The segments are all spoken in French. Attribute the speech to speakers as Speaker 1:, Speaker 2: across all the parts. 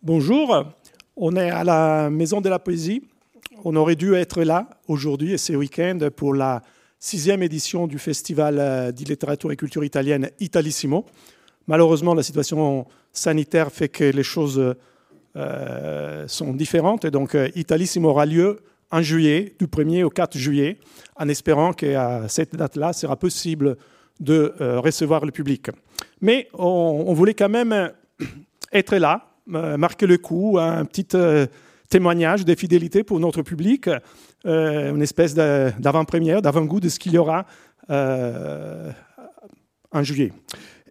Speaker 1: Bonjour, on est à la Maison de la Poésie. On aurait dû être là aujourd'hui et ce week-end pour la sixième édition du Festival euh, de littérature et culture italienne Italissimo. Malheureusement, la situation sanitaire fait que les choses euh, sont différentes. Et donc, euh, Italissimo aura lieu en juillet, du 1er au 4 juillet, en espérant qu'à cette date-là, sera possible de recevoir le public. Mais on, voulait quand même être là, marquer le coup, un petit témoignage de fidélité pour notre public, euh, une espèce d'avant-première, d'avant-goût de ce qu'il y aura euh, en juillet.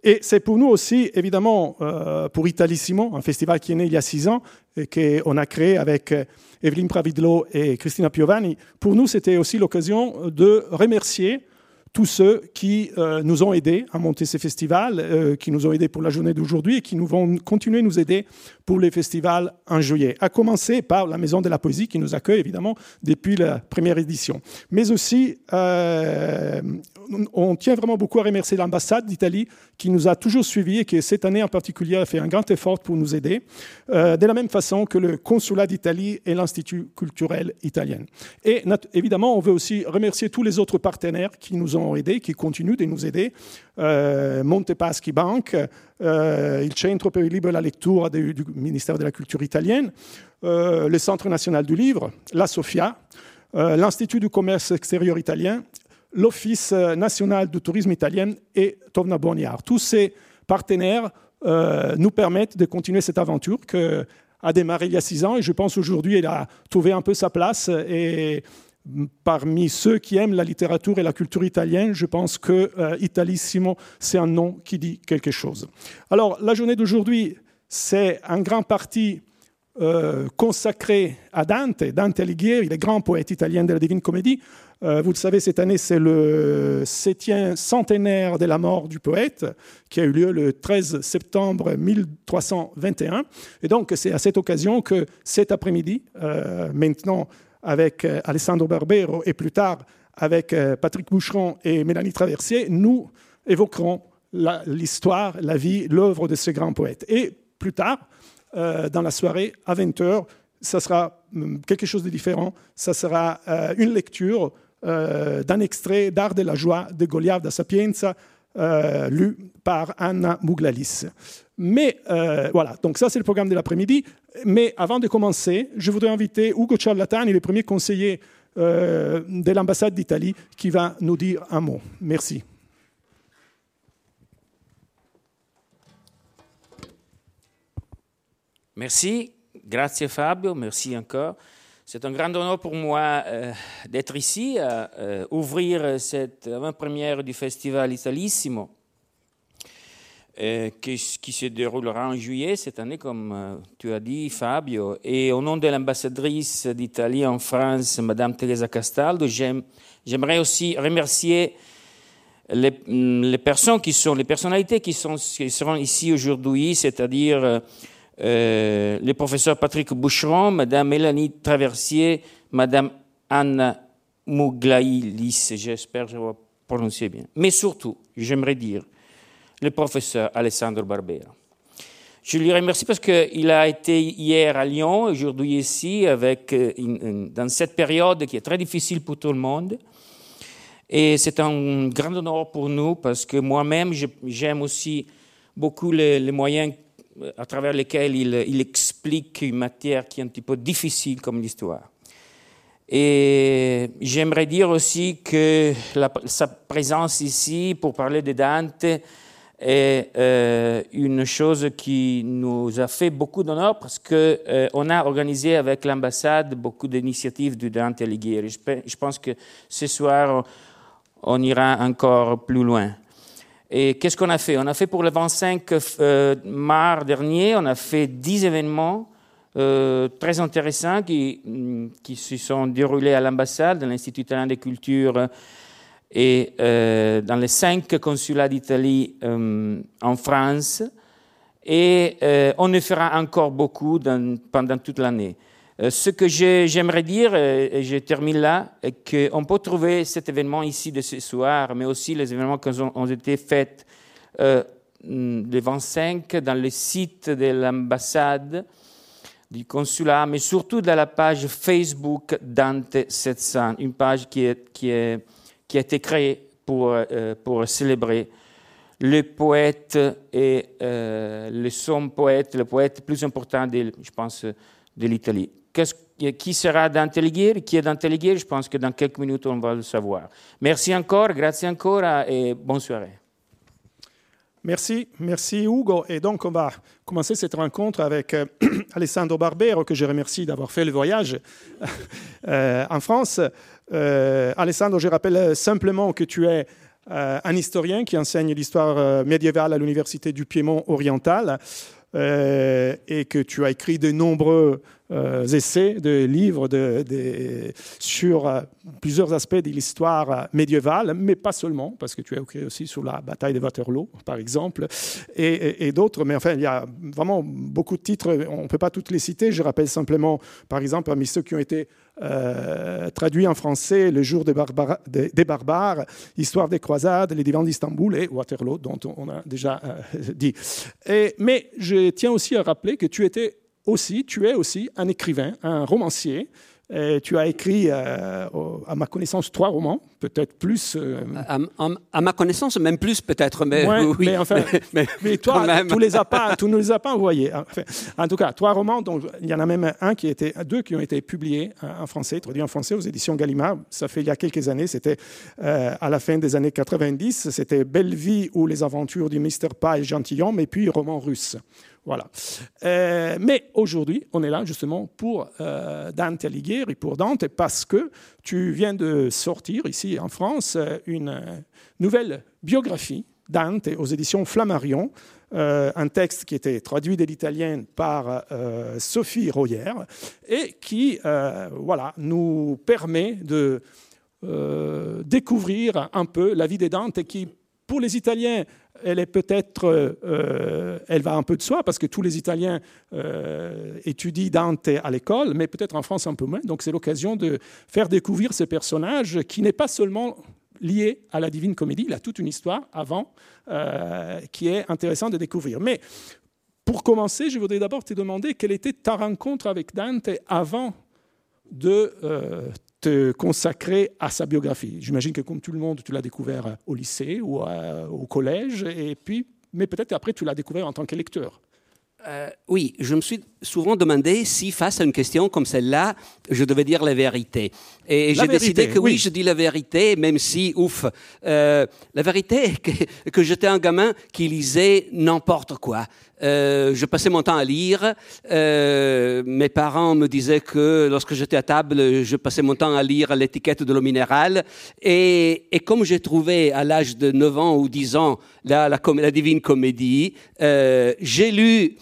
Speaker 1: Et c'est pour nous aussi, évidemment, euh, pour Italissimo, un festival qui est né il y a six ans et qu'on a créé avec Evelyne Pravidlo et Christina Piovani. Pour nous, c'était aussi l'occasion de remercier tous ceux qui euh, nous ont aidés à monter ces festivals, euh, qui nous ont aidés pour la journée d'aujourd'hui et qui nous vont continuer à nous aider pour les festivals en juillet. À commencer par la Maison de la Poésie qui nous accueille évidemment depuis la première édition. Mais aussi, euh, on tient vraiment beaucoup à remercier l'ambassade d'Italie qui nous a toujours suivis et qui cette année en particulier a fait un grand effort pour nous aider, de la même façon que le consulat d'Italie et l'Institut culturel italien. Et évidemment, on veut aussi remercier tous les autres partenaires qui nous ont aidés, qui continuent de nous aider. Euh, Montepaschi Bank, euh, il Centro per il Libro e la Lettura du, ministère de la Culture italienne, euh, le Centre national du livre, la SOFIA, euh, l'Institut du commerce extérieur italien, l'Office national du tourisme italien et Tovna Boniar. Tous ces partenaires nous permettent de continuer cette aventure que a démarré il y a six ans et je pense aujourd'hui elle a trouvé un peu sa place et parmi ceux qui aiment la littérature et la culture italienne, je pense que euh, Italissimo, c'est un nom qui dit quelque chose. Alors, la journée d'aujourd'hui, c'est en grande partie euh, consacré à Dante, Dante Alighieri, le grand poète italien de la Divine Comédie. Euh, vous le savez, cette année, c'est le septième centenaire de la mort du poète, qui a eu lieu le 13 septembre 1321. Et donc, c'est à cette occasion que cet après-midi, maintenant avec euh, Alessandro Barbero et plus tard avec euh, Patrick Boucheron et Mélanie Traversier, nous évoquerons l'histoire, la, vie, l'œuvre de ce grand poète. Plus tard, euh, dans la soirée, à 20h, ça sera hum, quelque chose de différent. Ça sera une lecture d'un extrait d'Art de la joie de Goliath da Sapienza, lu par Anna Mouglalis. Mais voilà, donc ça c'est le programme de l'après-midi. Mais avant de commencer, je voudrais inviter Ugo Ciarlatani, le premier conseiller euh, de l'ambassade d'Italie, qui va nous dire un mot. Merci.
Speaker 2: Merci, grazie Fabio, merci encore. C'est un grand honneur pour moi euh, d'être ici, à euh, ouvrir cette avant-première du festival Italissimo. Euh, qui, se déroulera en juillet cette année, comme tu as dit, Fabio. Et au nom de l'ambassadrice d'Italie en France, Madame Teresa Castaldo, j'aimerais aussi remercier les, les, personnes qui sont, les personnalités qui, sont, qui seront ici aujourd'hui, c'est-à-dire euh, le professeur Patrick Boucheron, Madame Mélanie Traversier, Madame Anna Mouglaïlis, j'espère que je vais prononcer bien. Mais surtout, j'aimerais dire le professeur Alessandro Barbera. Je lui remercie parce qu'il a été hier à Lyon, aujourd'hui ici, avec euh, dans cette période qui est très difficile pour tout le monde. Et c'est un grand honneur pour nous parce que moi-même, j'aime aussi beaucoup les, moyens à travers lesquels il, explique une matière qui est un petit peu difficile comme l'histoire. Et j'aimerais dire aussi que sa présence ici pour parler de Dante est euh, une chose qui nous a fait beaucoup d'honneur parce qu'on euh, a organisé avec l'ambassade beaucoup d'initiatives du Dante Alighieri. Je, pense que ce soir, on ira encore plus loin. Et qu'est-ce qu'on a fait? On a fait pour le 25 euh, mars dernier, on a fait 10 événements très intéressants qui, qui se sont déroulés à l'ambassade, à l'Institut italien de culture et euh, dans les cinq consulats d'Italie euh, en France. Et euh, on en fera encore beaucoup pendant toute l'année. Ce que j'aimerais dire, et je termine là, est qu'on peut trouver cet événement ici de ce soir, mais aussi les événements qui ont, été faits le 25 dans le site de l'ambassade du consulat, mais surtout dans la page Facebook Dante 700, une page qui, a été créée pour, euh, célébrer le poète et euh, le son poète, le poète plus important, je pense, de l'Italie. Qui sera Alighieri Qui est Alighieri Je pense que dans quelques minutes, on va le savoir. Merci encore, grazie ancora et bonne soirée.
Speaker 1: Merci, merci Hugo. Et donc, on va commencer cette rencontre avec euh, Alessandro Barbero, que je remercie d'avoir fait le voyage euh, en France. Euh, Alessandro, je rappelle simplement que tu es un historien qui enseigne l'histoire médiévale à l'Université du Piémont oriental et que tu as écrit de nombreux euh, essais, de livres sur euh, plusieurs aspects de l'histoire médiévale, mais pas seulement, parce que tu as écrit aussi sur la bataille de Waterloo, par exemple, et, d'autres. Mais enfin, il y a vraiment beaucoup de titres, on ne peut pas toutes les citer. Je rappelle simplement, par exemple, parmi ceux qui ont été euh, traduits en français, Le jour des, des, barbares, Histoire des croisades, Les divans d'Istanbul et Waterloo, dont on a déjà dit. Mais je tiens aussi à rappeler que tu étais aussi, tu es aussi un écrivain, un romancier. tu as écrit, euh, à ma connaissance, trois romans, peut-être plus. Euh,
Speaker 3: à, ma connaissance, même plus peut-être, mais oui.
Speaker 1: Mais enfin, mais, toi, tu ne les as pas, tu nous les as pas envoyés. en tout cas, trois romans, dont il y en a même un qui était, deux qui ont été publiés en français, traduits en français aux éditions Gallimard. Ça fait il y a quelques années. C'était euh, à la fin des années 90. C'était Belle vie ou les aventures du Mr. Pie gentilhomme, et puis roman russe. Voilà. Euh, mais aujourd'hui, on est là justement pour euh, Dante Alighieri, pour Dante, parce que tu viens de sortir ici en France euh, une nouvelle biographie, Dante, aux éditions Flammarion, un texte qui était traduit de l'italien par Sophie Royer et qui voilà, nous permet de découvrir un peu la vie de Dante qui, pour les Italiens, elle est peut-être, euh, elle va un peu de soi parce que tous les Italiens euh, étudient Dante à l'école, mais peut-être en France un peu moins. Donc c'est l'occasion de faire découvrir ce personnage qui n'est pas seulement lié à la Divine Comédie, il a toute une histoire avant euh, qui est intéressante de découvrir. Mais pour commencer, je voudrais d'abord te demander quelle était ta rencontre avec Dante avant de te consacrer à sa biographie. J'imagine que comme tout le monde, tu l'as découvert au lycée ou au collège, et puis, mais peut-être après tu l'as découvert en tant que lecteur.
Speaker 3: Euh, oui, je me suis souvent demandé si, face à une question comme celle-là, je devais dire la vérité. Et j'ai décidé que oui. je dis la vérité, même si, ouf, euh, la vérité, que, que j'étais un gamin qui lisait n'importe quoi. Euh, je passais mon temps à lire. Euh, mes parents me disaient que lorsque j'étais à table, je passais mon temps à lire l'étiquette de l'eau minérale. Et, et comme j'ai trouvé à l'âge de 9 ans ou 10 ans la, la, la Divine Comédie, euh, j'ai lu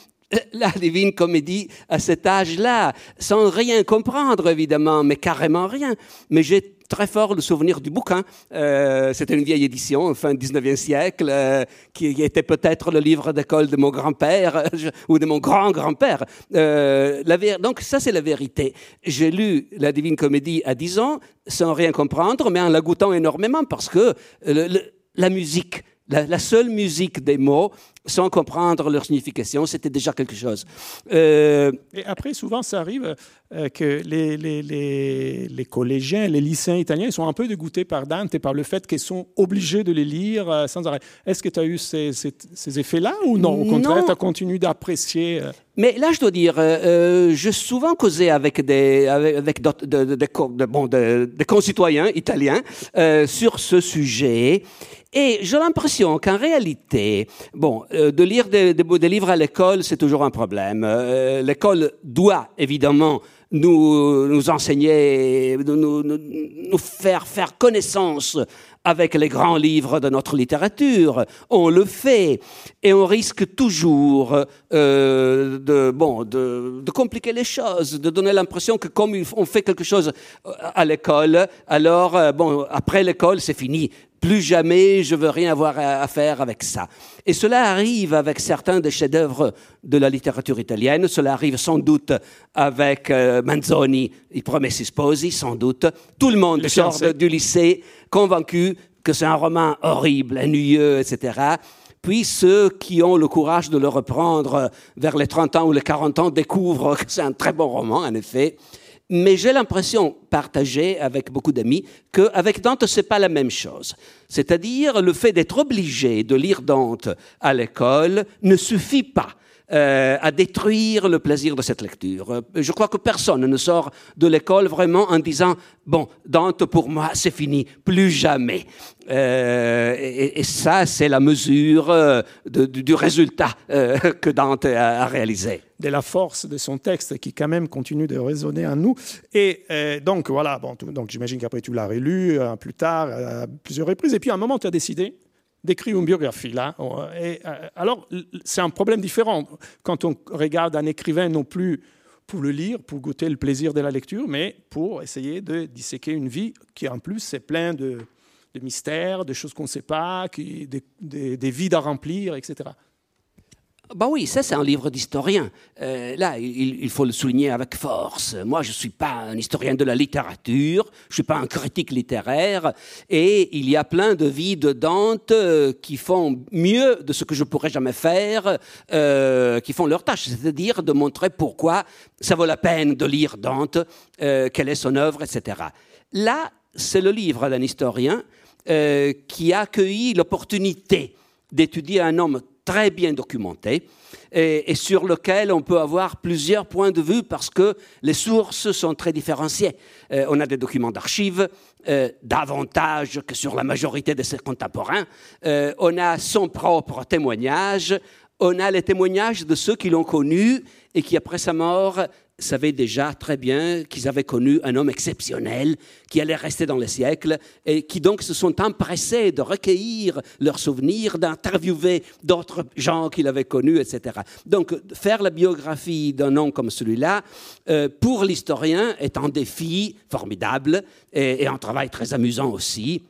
Speaker 3: la divine comédie à cet âge-là, sans rien comprendre évidemment, mais carrément rien. Mais j'ai très fort le souvenir du bouquin. Euh, C'était une vieille édition, fin 19e siècle, euh, qui était peut-être le livre d'école de mon grand-père ou de mon grand-grand-père. Euh, donc ça, c'est la vérité. J'ai lu la Divine Comédie à 10 ans sans rien comprendre, mais en la goûtant énormément parce que la musique, la, seule musique des mots, sans comprendre leur signification, c'était déjà quelque chose.
Speaker 1: Euh, et après, souvent, ça arrive euh, que les, les, les, les, collégiens, les lycéens italiens sont un peu dégoûtés par Dante et par le fait qu'ils sont obligés de les lire euh, sans arrêt. Est-ce que tu as eu ces, ces, effets-là ou non? Au contraire, tu as continué d'apprécier
Speaker 3: mais là, je dois dire, euh, je souvent causé avec des, avec, de, de, de, bon, des concitoyens italiens sur ce sujet. Et j'ai l'impression qu'en réalité, bon, de lire des, livres à l'école, c'est toujours un problème. Euh, l'école doit évidemment nous, enseigner, nous, faire faire connaissance avec les grands livres de notre littérature. On le fait et on risque toujours euh, de, compliquer les choses, de donner l'impression que comme on fait quelque chose à l'école, alors bon, après l'école, c'est fini plus jamais je veux rien avoir à faire avec ça. Et cela arrive avec certains des chefs-d'œuvre de la littérature italienne. Cela arrive sans doute avec euh, Manzoni, I Promessi Sposi, sans doute. Tout le monde sort du lycée convaincu que c'est un roman horrible, ennuyeux, etc. puis ceux qui ont le courage de le reprendre vers les 30 ans ou les 40 ans découvrent que c'est un très bon roman, en effet. Mais j'ai l'impression, partagée avec beaucoup d'amis, qu'avec Dante, ce n'est pas la même chose. C'est-à-dire, le fait d'être obligé de lire Dante à l'école ne suffit pas euh, à détruire le plaisir de cette lecture. Je crois que personne ne sort de l'école vraiment en disant bon, Dante pour moi c'est fini, plus jamais. Euh, et, ça c'est la mesure euh, du résultat que Dante a, réalisé.
Speaker 1: De la force de son texte qui quand même continue de résonner en nous. Et donc voilà, bon, donc j'imagine qu'après tu l'as relu plus tard à plusieurs reprises. Et puis à un moment tu as décidé d'écrire une biographie. Là. Et, euh, alors, c'est un problème différent quand on regarde un écrivain non plus pour le lire, pour goûter le plaisir de la lecture, mais pour essayer de disséquer une vie qui, en plus, est pleine de, mystères, de choses qu'on ne sait pas, qui, des, des vides à remplir, etc.
Speaker 3: Bah oui, ça c'est un livre d'historien. Euh, là, il, faut le souligner avec force. Moi, je ne suis pas un historien de la littérature, je ne suis pas un critique littéraire, et il y a plein de vies de Dante euh, qui font mieux de ce que je pourrais jamais faire, euh, qui font leur tâche, c'est-à-dire de montrer pourquoi ça vaut la peine de lire Dante, quelle est son œuvre, etc. Là, c'est le livre d'un historien qui a accueilli l'opportunité d'étudier un homme très bien documenté et, sur lequel on peut avoir plusieurs points de vue parce que les sources sont très différenciées. Euh, on a des documents d'archives, euh, davantage que sur la majorité de ses contemporains. Euh, on a son propre témoignage. On a les témoignages de ceux qui l'ont connu et qui, après sa mort, savaient déjà très bien qu'ils avaient connu un homme exceptionnel qui allait rester dans les siècles et qui donc se sont empressés de recueillir leurs souvenirs, d'interviewer d'autres gens qu'il avait connus, etc. Donc faire la biographie d'un homme comme celui-là, euh, pour l'historien, est un défi formidable et, et un travail très amusant aussi.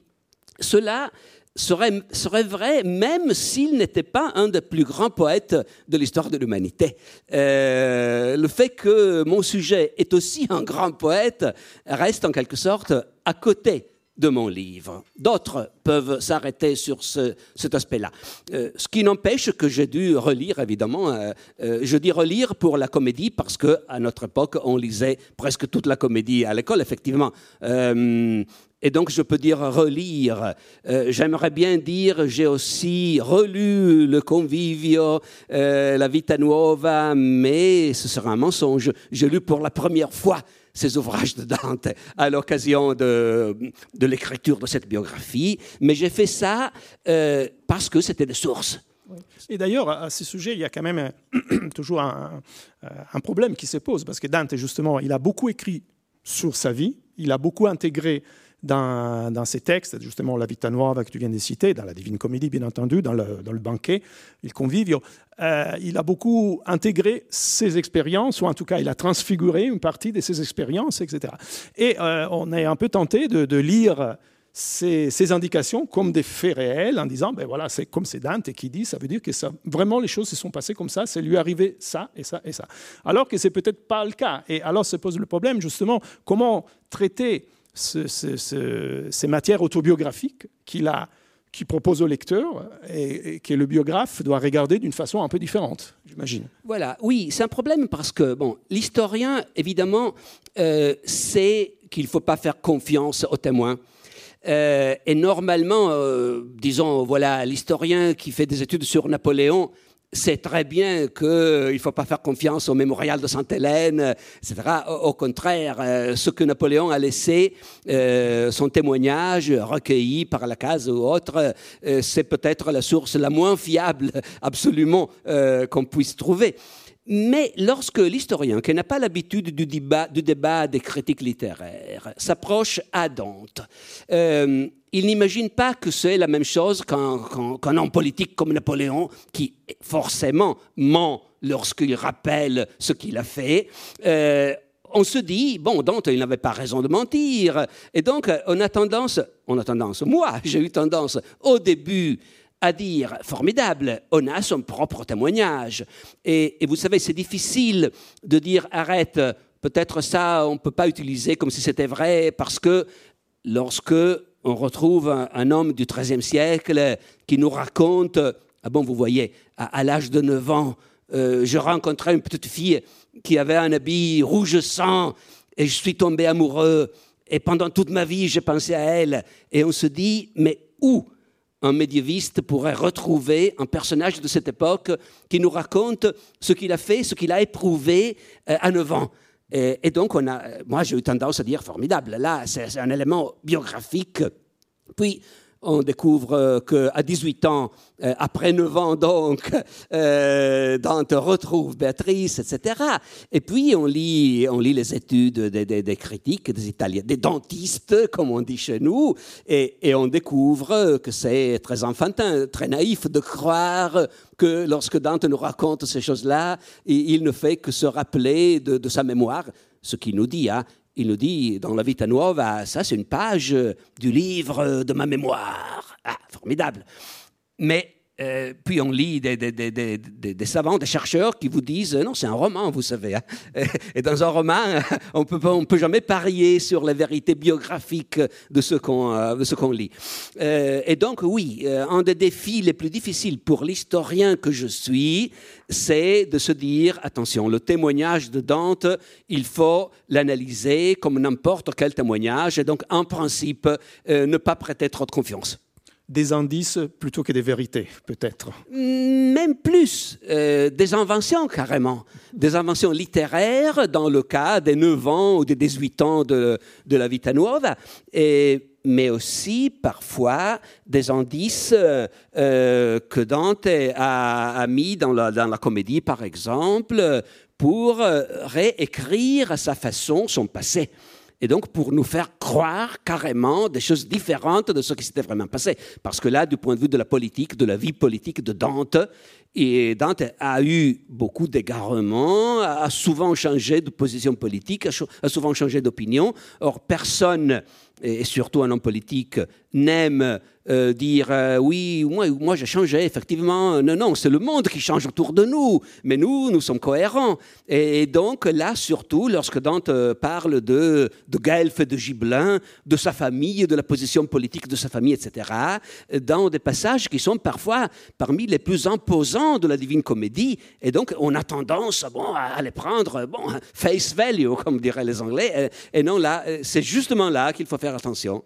Speaker 3: Cela serait, serait vrai même s'il n'était pas un des plus grands poètes de l'histoire de l'humanité. Euh, le fait que mon sujet est aussi un grand poète reste en quelque sorte à côté de mon livre. D'autres peuvent s'arrêter sur cet aspect-là. Euh, ce qui n'empêche que j'ai dû relire, évidemment. Euh, je dis relire pour la comédie parce qu'à notre époque, on lisait presque toute la comédie à l'école, effectivement. Et donc, je peux dire relire. Euh, j'aimerais bien dire, j'ai aussi relu Le Convivio, euh, La Vita Nuova, mais ce sera un mensonge. J'ai lu pour la première fois ces ouvrages de Dante à l'occasion de, l'écriture de cette biographie, mais j'ai fait ça euh, parce que c'était des sources.
Speaker 1: Et d'ailleurs, à ce sujet, il y a quand même toujours un, problème qui se pose, parce que Dante, justement, il a beaucoup écrit sur sa vie, il a beaucoup intégré dans, dans ces textes, justement la Vita Nuova que tu viens de citer, dans la Divine Comédie bien entendu, dans le, banquet, il convivio, euh, il a beaucoup intégré ses expériences, ou en tout cas il a transfiguré une partie de ses expériences, etc. Et euh, on est un peu tenté de, lire ces, indications comme des faits réels en disant, ben voilà, c'est comme c'est Dante qui dit, ça veut dire que vraiment les choses se sont passées comme ça, c'est lui arrivé ça et ça et ça. Alors que c'est peut-être pas le cas. Et alors se pose le problème justement, comment traiter ces matières autobiographiques qu'il a, qui propose au lecteur et, que le biographe doit regarder d'une façon un peu différente, j'imagine.
Speaker 3: Voilà, oui, c'est un problème parce que bon, l'historien, évidemment, euh, sait qu'il ne faut pas faire confiance aux témoins. Euh, et normalement, euh, disons, voilà, l'historien qui fait des études sur Napoléon sait très bien qu'il ne faut pas faire confiance au mémorial de Sainte-Hélène, etc. Au, contraire, euh, ce que Napoléon a laissé, euh, son témoignage recueilli par la case ou autre, euh, c'est peut-être la source la moins fiable absolument qu'on puisse trouver. Mais lorsque l'historien, qui n'a pas l'habitude du débat, des critiques littéraires, s'approche à Dante, euh, il n'imagine pas que c'est la même chose qu'un homme politique comme Napoléon, qui forcément ment lorsqu'il rappelle ce qu'il a fait. Euh, on se dit, bon, Dante, il n'avait pas raison de mentir. Et donc, on a tendance, on a tendance, moi, j'ai eu tendance au début à dire formidable, on a son propre témoignage. Et, vous savez, c'est difficile de dire arrête, peut-être ça, on ne peut pas utiliser comme si c'était vrai, parce que lorsque on retrouve un, homme du XIIIe siècle qui nous raconte Ah bon, vous voyez, à, l'âge de 9 ans, euh, je rencontrais une petite fille qui avait un habit rouge sang et je suis tombé amoureux. Et pendant toute ma vie, j'ai pensé à elle. Et on se dit, mais où un médiéviste pourrait retrouver un personnage de cette époque qui nous raconte ce qu'il a fait, ce qu'il a éprouvé euh, à 9 ans. Et, donc, on a, moi, j'ai eu tendance à dire formidable. Là, c'est un élément biographique. Puis, on découvre euh, qu'à 18 ans, euh, après 9 ans donc, euh, Dante retrouve Béatrice, etc. Et puis on lit, on lit les études des, critiques, des Italiens, des dentistes, comme on dit chez nous, et, on découvre que c'est très enfantin, très naïf de croire que lorsque Dante nous raconte ces choses-là, il, ne fait que se rappeler de, de sa mémoire, ce qui nous dit, hein, il nous dit dans la Vita Nuova, ça c'est une page du livre de ma mémoire. Ah, formidable. Mais euh, puis on lit des, des, des, des, savants, des chercheurs qui vous disent non, c'est un roman, vous savez. Hein. Et dans un roman, on ne on peut jamais parier sur la vérité biographique de ce qu'on euh, qu'on lit. Euh, et donc, oui, un des défis les plus difficiles pour l'historien que je suis, c'est de se dire attention, le témoignage de Dante, il faut l'analyser comme n'importe quel témoignage, et donc, en principe, ne pas prêter trop de confiance
Speaker 1: des indices plutôt que des vérités, peut-être.
Speaker 3: Même plus, euh, des inventions carrément, des inventions littéraires dans le cas des 9 ans ou des 18 ans de, de la Vita Nuova, mais aussi parfois des indices euh, euh, que Dante a, a mis dans la, dans la, comédie, par exemple, pour réécrire à sa façon son passé et donc pour nous faire croire carrément des choses différentes de ce qui s'était vraiment passé. Parce que là, du point de vue de la politique, de la vie politique de Dante, et Dante a eu beaucoup d'égarements, a souvent changé de position politique, a souvent changé d'opinion. Or, personne, et surtout un homme politique, n'aime euh, dire euh, oui, moi, moi j'ai changé, effectivement. Non, non, c'est le monde qui change autour de nous, mais nous, nous sommes cohérents. Et, donc là, surtout, lorsque Dante parle de, de Guelph et de Gibelin, de sa famille, de la position politique de sa famille, etc., dans des passages qui sont parfois parmi les plus imposants de la Divine Comédie, et donc on a tendance bon, à les prendre bon, face value, comme diraient les Anglais, et non là, c'est justement là qu'il faut faire attention.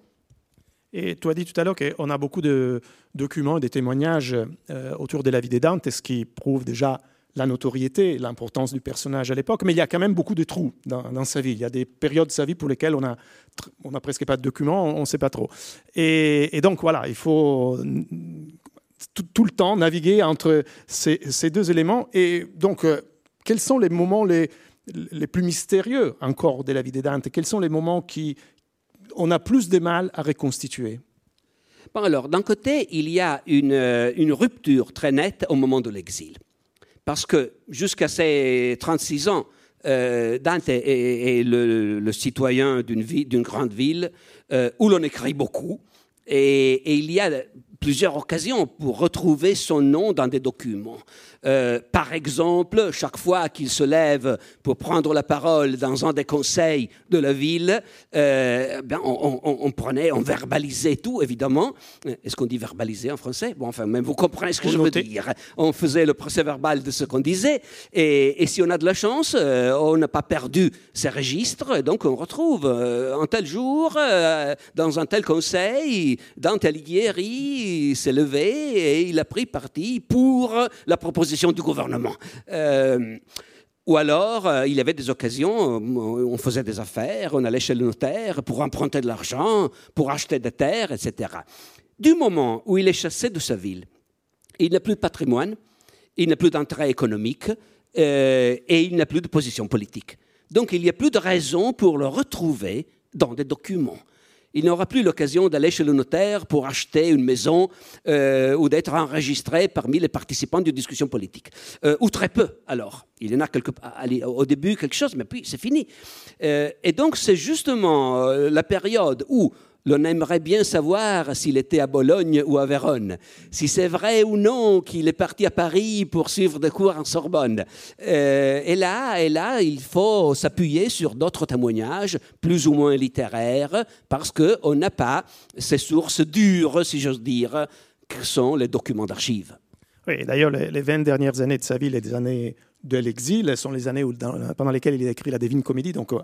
Speaker 1: Et tu as dit tout à l'heure qu'on a beaucoup de documents et de témoignages euh, autour de la vie de Dante, ce qui prouve déjà la notoriété, l'importance du personnage à l'époque, mais il y a quand même beaucoup de trous dans, sa vie. Il y a des périodes de sa vie pour lesquelles on a, on a presque pas de documents, on ne sait pas trop. Et, donc voilà, il faut tout, le temps naviguer entre ces, deux éléments. Et donc, euh, quels sont les moments les, les plus mystérieux encore de la vie de Dante Quels sont les moments qui, on a plus de mal à reconstituer
Speaker 3: Bon, alors, d'un côté, il y a euh, une, rupture très nette au moment de l'exil. Parce que jusqu'à ses 36 ans, euh, Dante est, le, citoyen d'une grande ville euh, où l'on écrit beaucoup. et, il y a plusieurs occasions pour retrouver son nom dans des documents. Euh, par exemple, chaque fois qu'il se lève pour prendre la parole dans un des conseils de la ville, euh, ben on, prenait, on verbalisait tout, évidemment. Est-ce qu'on dit verbaliser en français? Bon, enfin, même vous comprenez ce que je veux dire. On faisait le procès verbal de ce qu'on disait, et, si on a de la chance, euh, on n'a pas perdu ses registres, donc on retrouve un tel jour, dans un tel conseil, dans tel guéri, s'est levé et il a pris parti pour la proposition du gouvernement. Euh, ou alors, euh, il y avait des occasions, euh, on faisait des affaires, on allait chez le notaire pour emprunter de l'argent, pour acheter des terres, etc. Du moment où il est chassé de sa ville, il n'a plus de patrimoine, il n'a plus d'intérêt économique et il n'a plus de position politique. Donc il n'y a plus de raison pour le retrouver dans des documents il n'aura plus l'occasion d'aller chez le notaire pour acheter une maison euh, ou d'être enregistré parmi les participants d'une discussion politique. Euh, ou très peu, alors. Il y en a au début quelque chose, mais puis c'est fini. Euh, et donc c'est justement la période où l'on aimerait bien savoir s'il était à Bologne ou à Vérone, si c'est vrai ou non qu'il est parti à Paris pour suivre des cours en Sorbonne. Euh, et, là, et là, il faut s'appuyer sur d'autres témoignages, plus ou moins littéraires, parce qu'on n'a pas ces sources dures, si j'ose dire, que sont les documents d'archives.
Speaker 1: Oui, d'ailleurs, les, 20 dernières années de sa vie, les années de l'exil, sont les années pendant lesquelles il a écrit la Divine Comédie. Donc, euh,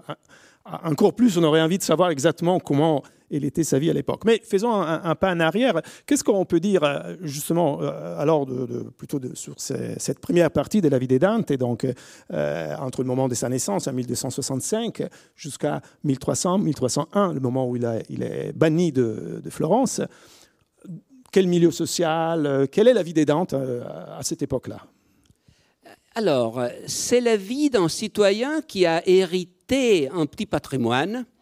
Speaker 1: encore plus, on aurait envie de savoir exactement comment elle était sa vie à l'époque. Mais faisons un, pas en arrière. Qu'est-ce qu'on peut dire euh, justement euh, alors plutôt sur cette première partie de la vie de Dante, et donc entre le moment de sa naissance en 1265 jusqu'à 1300-1301, le moment où il, est banni de, Florence quel milieu social euh, Quelle est la vie des Dante euh, à cette époque-là?
Speaker 3: Alors, c'est la vie d'un citoyen qui a hérité un petit patrimoine, euh,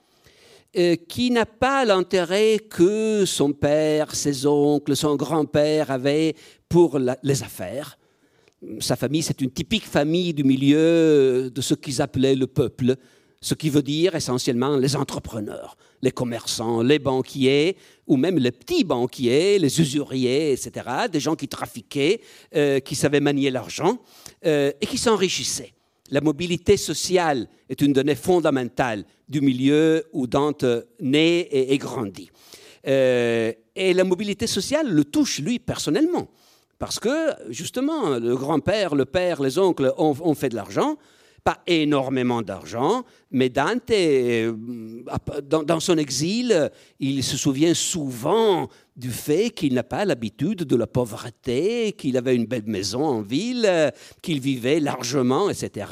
Speaker 3: qui n'a pas l'intérêt que son père, ses oncles, son grand-père avaient pour les affaires. Sa famille, c'est une typique famille du milieu de ce qu'ils appelaient le peuple, ce qui veut dire essentiellement les entrepreneurs, les commerçants, les banquiers, ou même les petits banquiers, les usuriers, etc., des gens qui trafiquaient, euh, qui savaient manier l'argent euh, et qui s'enrichissaient. La mobilité sociale est une donnée fondamentale du milieu où Dante naît et, grandit. Euh, et la mobilité sociale le touche lui personnellement, parce que justement, le grand-père, le père, les oncles ont fait de l'argent, pas énormément d'argent, mais Dante, euh, dans, son exil, il se souvient souvent du fait qu'il n'a pas l'habitude de la pauvreté, qu'il avait une belle maison en ville, qu'il vivait largement, etc.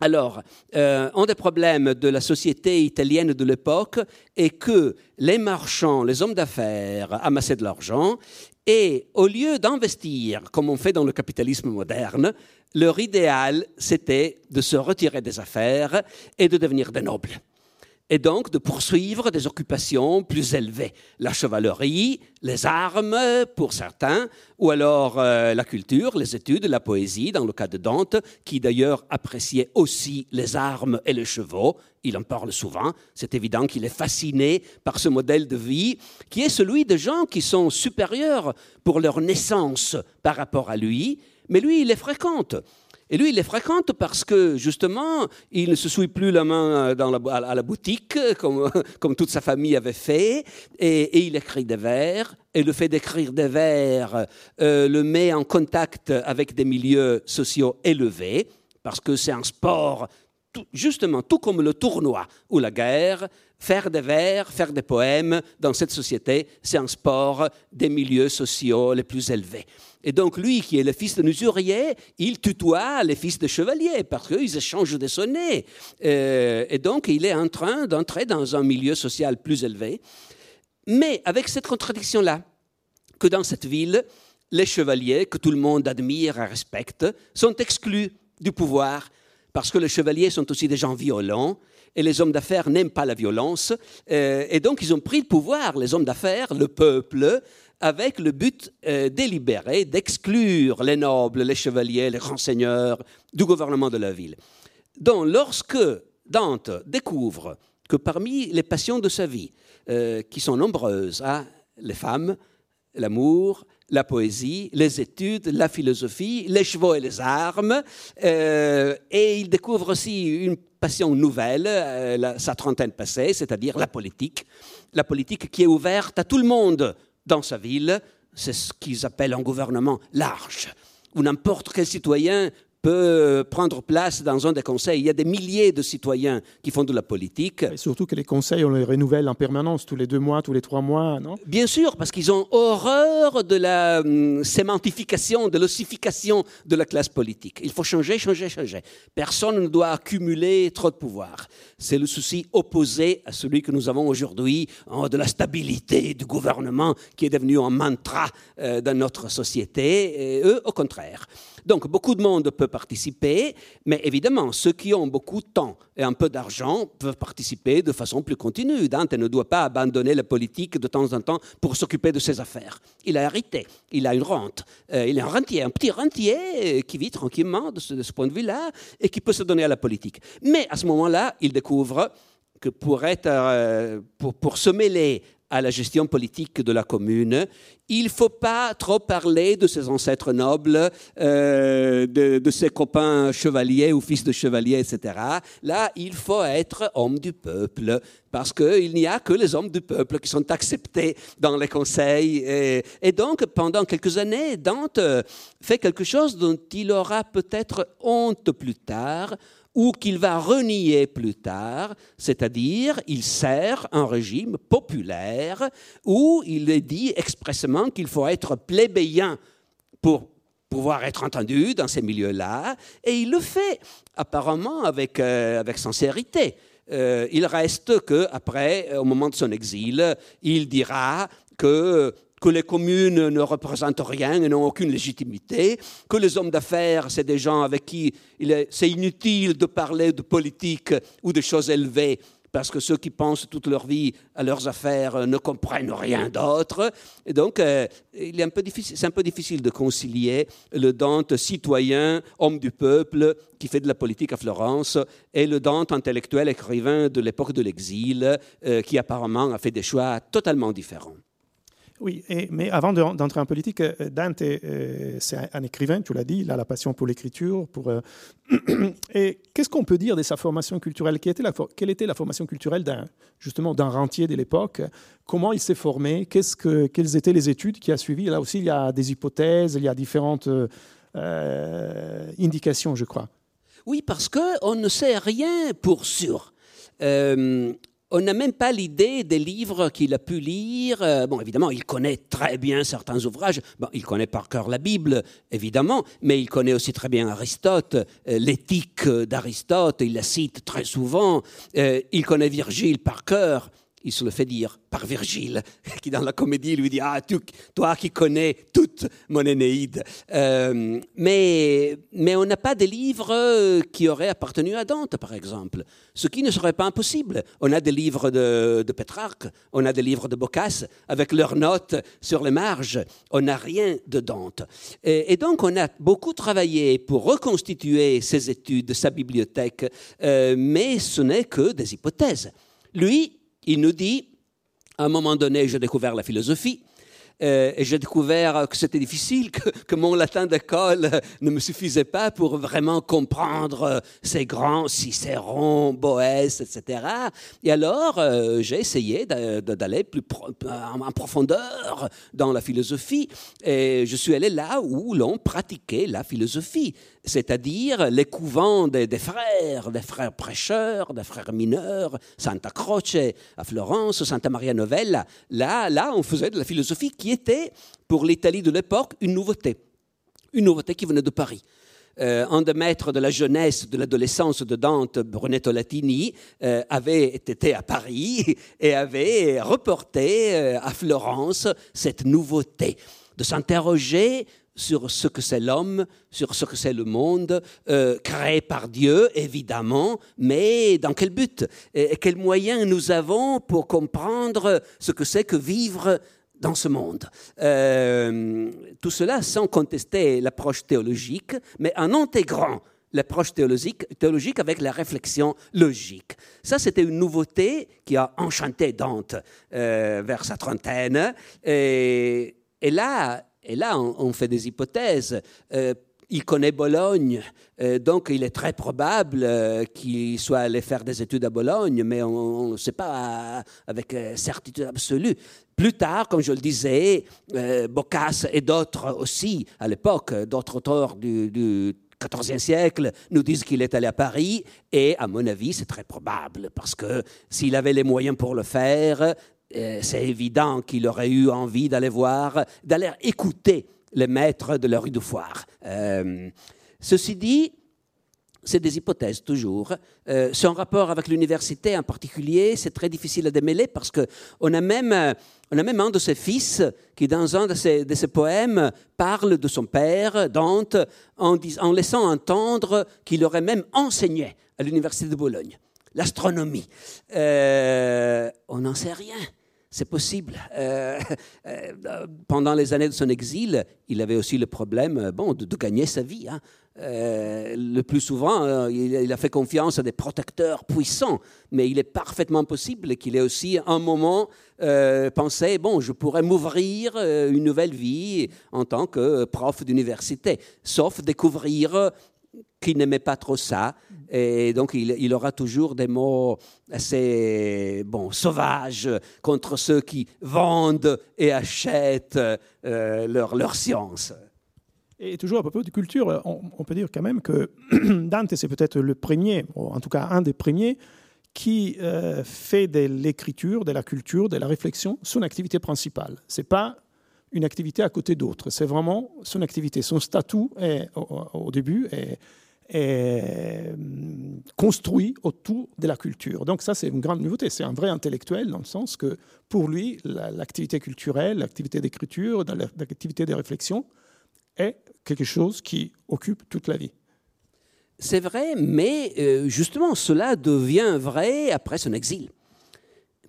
Speaker 3: Alors, euh, un des problèmes de la société italienne de l'époque est que les marchands, les hommes d'affaires amassaient de l'argent et au lieu d'investir, comme on fait dans le capitalisme moderne, leur idéal, c'était de se retirer des affaires et de devenir des nobles. Et donc de poursuivre des occupations plus élevées, la chevalerie, les armes pour certains, ou alors euh, la culture, les études, la poésie, dans le cas de Dante, qui d'ailleurs appréciait aussi les armes et les chevaux. Il en parle souvent. C'est évident qu'il est fasciné par ce modèle de vie qui est celui de gens qui sont supérieurs pour leur naissance par rapport à lui, mais lui, il les fréquente. Et lui, il les fréquente parce que, justement, il ne se souille plus la main la, à la boutique, comme, comme, toute sa famille avait fait, et, il écrit des vers. Et le fait d'écrire des vers euh, le met en contact avec des milieux sociaux élevés, parce que c'est un sport, justement, tout comme le tournoi ou la guerre, faire des vers, faire des poèmes dans cette société, c'est un sport des milieux sociaux les plus élevés. Et donc lui, qui est le fils de usurier, il tutoie les fils de chevaliers parce qu'ils échangent des sonnets. Euh, et donc il est en train d'entrer dans un milieu social plus élevé. Mais avec cette contradiction-là, que dans cette ville, les chevaliers, que tout le monde admire et respecte, sont exclus du pouvoir parce que les chevaliers sont aussi des gens violents et les hommes d'affaires n'aiment pas la violence. Euh, et donc ils ont pris le pouvoir, les hommes d'affaires, le peuple, avec le but euh, délibéré d'exclure les nobles, les chevaliers, les grands seigneurs du gouvernement de la ville. Donc, lorsque Dante découvre que parmi les passions de sa vie, euh, qui sont nombreuses, hein, les femmes, l'amour, la poésie, les études, la philosophie, les chevaux et les armes, euh, et il découvre aussi une passion nouvelle, sa trentaine passée, c'est-à-dire la politique, la politique qui est ouverte à tout le monde, dans sa ville, c'est ce qu'ils appellent un gouvernement large, où n'importe quel citoyen peut prendre place dans un des conseils. Il y a des milliers de citoyens qui font de la politique.
Speaker 1: Et surtout que les conseils, on les renouvelle en permanence, tous les deux mois, tous les trois mois, non?
Speaker 3: Bien sûr, parce qu'ils ont horreur de la hum, sémantification, de l'ossification de la classe politique. Il faut changer, changer, changer. Personne ne doit accumuler trop de pouvoir. C'est le souci opposé à celui que nous avons aujourd'hui hein, de la stabilité du gouvernement qui est devenu un mantra euh, dans notre société. Et eux, au contraire. Donc beaucoup de monde peut participer, mais évidemment, ceux qui ont beaucoup de temps et un peu d'argent peuvent participer de façon plus continue. Dante ne doit pas abandonner la politique de temps en temps pour s'occuper de ses affaires. Il a hérité, il a une rente, euh, il est un rentier, un petit rentier qui vit tranquillement de ce, point de vue-là et qui peut se donner à la politique. Mais à ce moment-là, il découvre que pour, être, euh, pour, pour se mêler à la gestion politique de la commune. Il ne faut pas trop parler de ses ancêtres nobles, euh, de, ses copains chevaliers ou fils de chevaliers, etc. Là, il faut être homme du peuple, parce qu'il n'y a que les hommes du peuple qui sont acceptés dans les conseils. Et, et donc, pendant quelques années, Dante fait quelque chose dont il aura peut-être honte plus tard ou qu'il va renier plus tard, c'est-à-dire il sert un régime populaire où il est dit expressément qu'il faut être plébéien pour pouvoir être entendu dans ces milieux-là, et il le fait apparemment avec, euh, avec sincérité. Euh, il reste que après, au moment de son exil, il dira que que les communes ne représentent rien et n'ont aucune légitimité, que les hommes d'affaires, c'est des gens avec qui c'est inutile de parler de politique ou de choses élevées, parce que ceux qui pensent toute leur vie à leurs affaires ne comprennent rien d'autre. Et donc, euh, c'est un peu difficile de concilier le Dante citoyen, homme du peuple, qui fait de la politique à Florence, et le Dante intellectuel écrivain de l'époque de l'exil, euh, qui apparemment a fait des choix totalement différents.
Speaker 1: Oui, mais avant d'entrer en politique, euh, Dante, euh, c'est un, écrivain, tu l'as dit, il a la passion pour l'écriture. Euh, et qu'est-ce qu'on peut dire de sa formation culturelle? Quelle était la formation culturelle d'un, justement d'un rentier de l'époque? Comment il s'est formé? Quelles étaient les études qu'il a suivies? Là aussi, il y a des hypothèses, il y a différentes indications, je crois.
Speaker 3: Oui, parce qu'on ne sait rien pour sûr on n'a même pas l'idée des livres qu'il a pu lire. Euh, bon, évidemment, il connaît très bien certains ouvrages. Bon, il connaît par cœur la Bible, évidemment, mais il connaît aussi très bien Aristote, euh, l'éthique d'Aristote, il la cite très souvent. Euh, il connaît Virgile par cœur il se le fait dire par Virgile, qui dans la comédie lui dit Ah, toi qui connais toute mon Énéide. Euh, mais, mais on n'a pas de livres qui auraient appartenu à Dante, par exemple. Ce qui ne serait pas impossible. On a des livres de, de Pétrarque, on a des livres de Boccace, avec leurs notes sur les marges. On n'a rien de Dante. Et, donc, on a beaucoup travaillé pour reconstituer ses études, sa bibliothèque, euh, mais ce n'est que des hypothèses. Lui, il nous dit, à un moment donné, j'ai découvert la philosophie, euh, et j'ai découvert que c'était difficile, que, mon latin d'école ne me suffisait pas pour vraiment comprendre ces grands Cicéron, Boès, etc. Et alors, euh, j'ai essayé d'aller plus en profondeur dans la philosophie, et je suis allé là où l'on pratiquait la philosophie c'est-à-dire les couvents des, frères, des frères prêcheurs, des frères mineurs, Santa Croce à Florence, Santa Maria Novella. Là, là, on faisait de la philosophie qui était, pour l'Italie de l'époque, une nouveauté. Une nouveauté qui venait de Paris. Euh, un des maîtres de la jeunesse, de l'adolescence de Dante, Brunetto Latini, euh, avait été à Paris et avait reporté euh, à Florence cette nouveauté de s'interroger sur ce que c'est l'homme, sur ce que c'est le monde, créé par Dieu, évidemment, mais dans quel but? Et, quels moyens nous avons pour comprendre ce que c'est que vivre dans ce monde. Euh, tout cela sans contester l'approche théologique, mais en intégrant l'approche théologique, théologique avec la réflexion logique. Ça, c'était une nouveauté qui a enchanté Dante euh, vers sa trentaine. Et, là, et là, on, fait des hypothèses. Euh, il connaît Bologne, euh, donc il est très probable euh, qu'il soit allé faire des études à Bologne, mais on ne sait pas avec certitude absolue. Plus tard, comme je le disais, Boccace et d'autres aussi, à l'époque, d'autres auteurs du, du XIVe siècle nous disent qu'il est allé à Paris, et à mon avis, c'est très probable, parce que s'il avait les moyens pour le faire, euh, c'est évident qu'il aurait eu envie d'aller voir, d'aller écouter les maîtres de la rue de Foire. Euh, ceci dit, c'est des hypothèses toujours. Euh, son rapport avec l'université en particulier, c'est très difficile à démêler parce qu'on a même, a même un de ses fils qui, dans un de ses, de ses poèmes, parle de son père, Dante, en, en laissant entendre qu'il aurait même enseigné à l'université de Bologne l'astronomie. on n'en sait rien c'est possible. Euh, euh, pendant les années de son exil, il avait aussi le problème euh, bon, de, gagner sa vie. Hein. le plus souvent, il, a fait confiance à des protecteurs puissants, mais il est parfaitement possible qu'il ait aussi un moment pensé, bon, je pourrais m'ouvrir une nouvelle vie en tant que prof d'université, sauf découvrir qu'il n'aimait pas trop ça. Et donc, il, aura toujours des mots assez bon, sauvages contre ceux qui vendent et achètent euh, leur, leur science.
Speaker 1: Et toujours à propos de culture, on, peut dire quand même que Dante, c'est peut-être le premier, en tout cas un des premiers, qui euh, fait de l'écriture, de la culture, de la réflexion son activité principale. Ce n'est pas une activité à côté d'autres, c'est vraiment son activité. Son statut est, au, au début est construit autour de la culture. Donc ça, c'est une grande nouveauté. C'est un vrai intellectuel dans le sens que pour lui, l'activité culturelle, l'activité d'écriture, l'activité de réflexion est quelque chose qui occupe toute la vie.
Speaker 3: C'est vrai, mais euh, justement, cela devient vrai après son exil.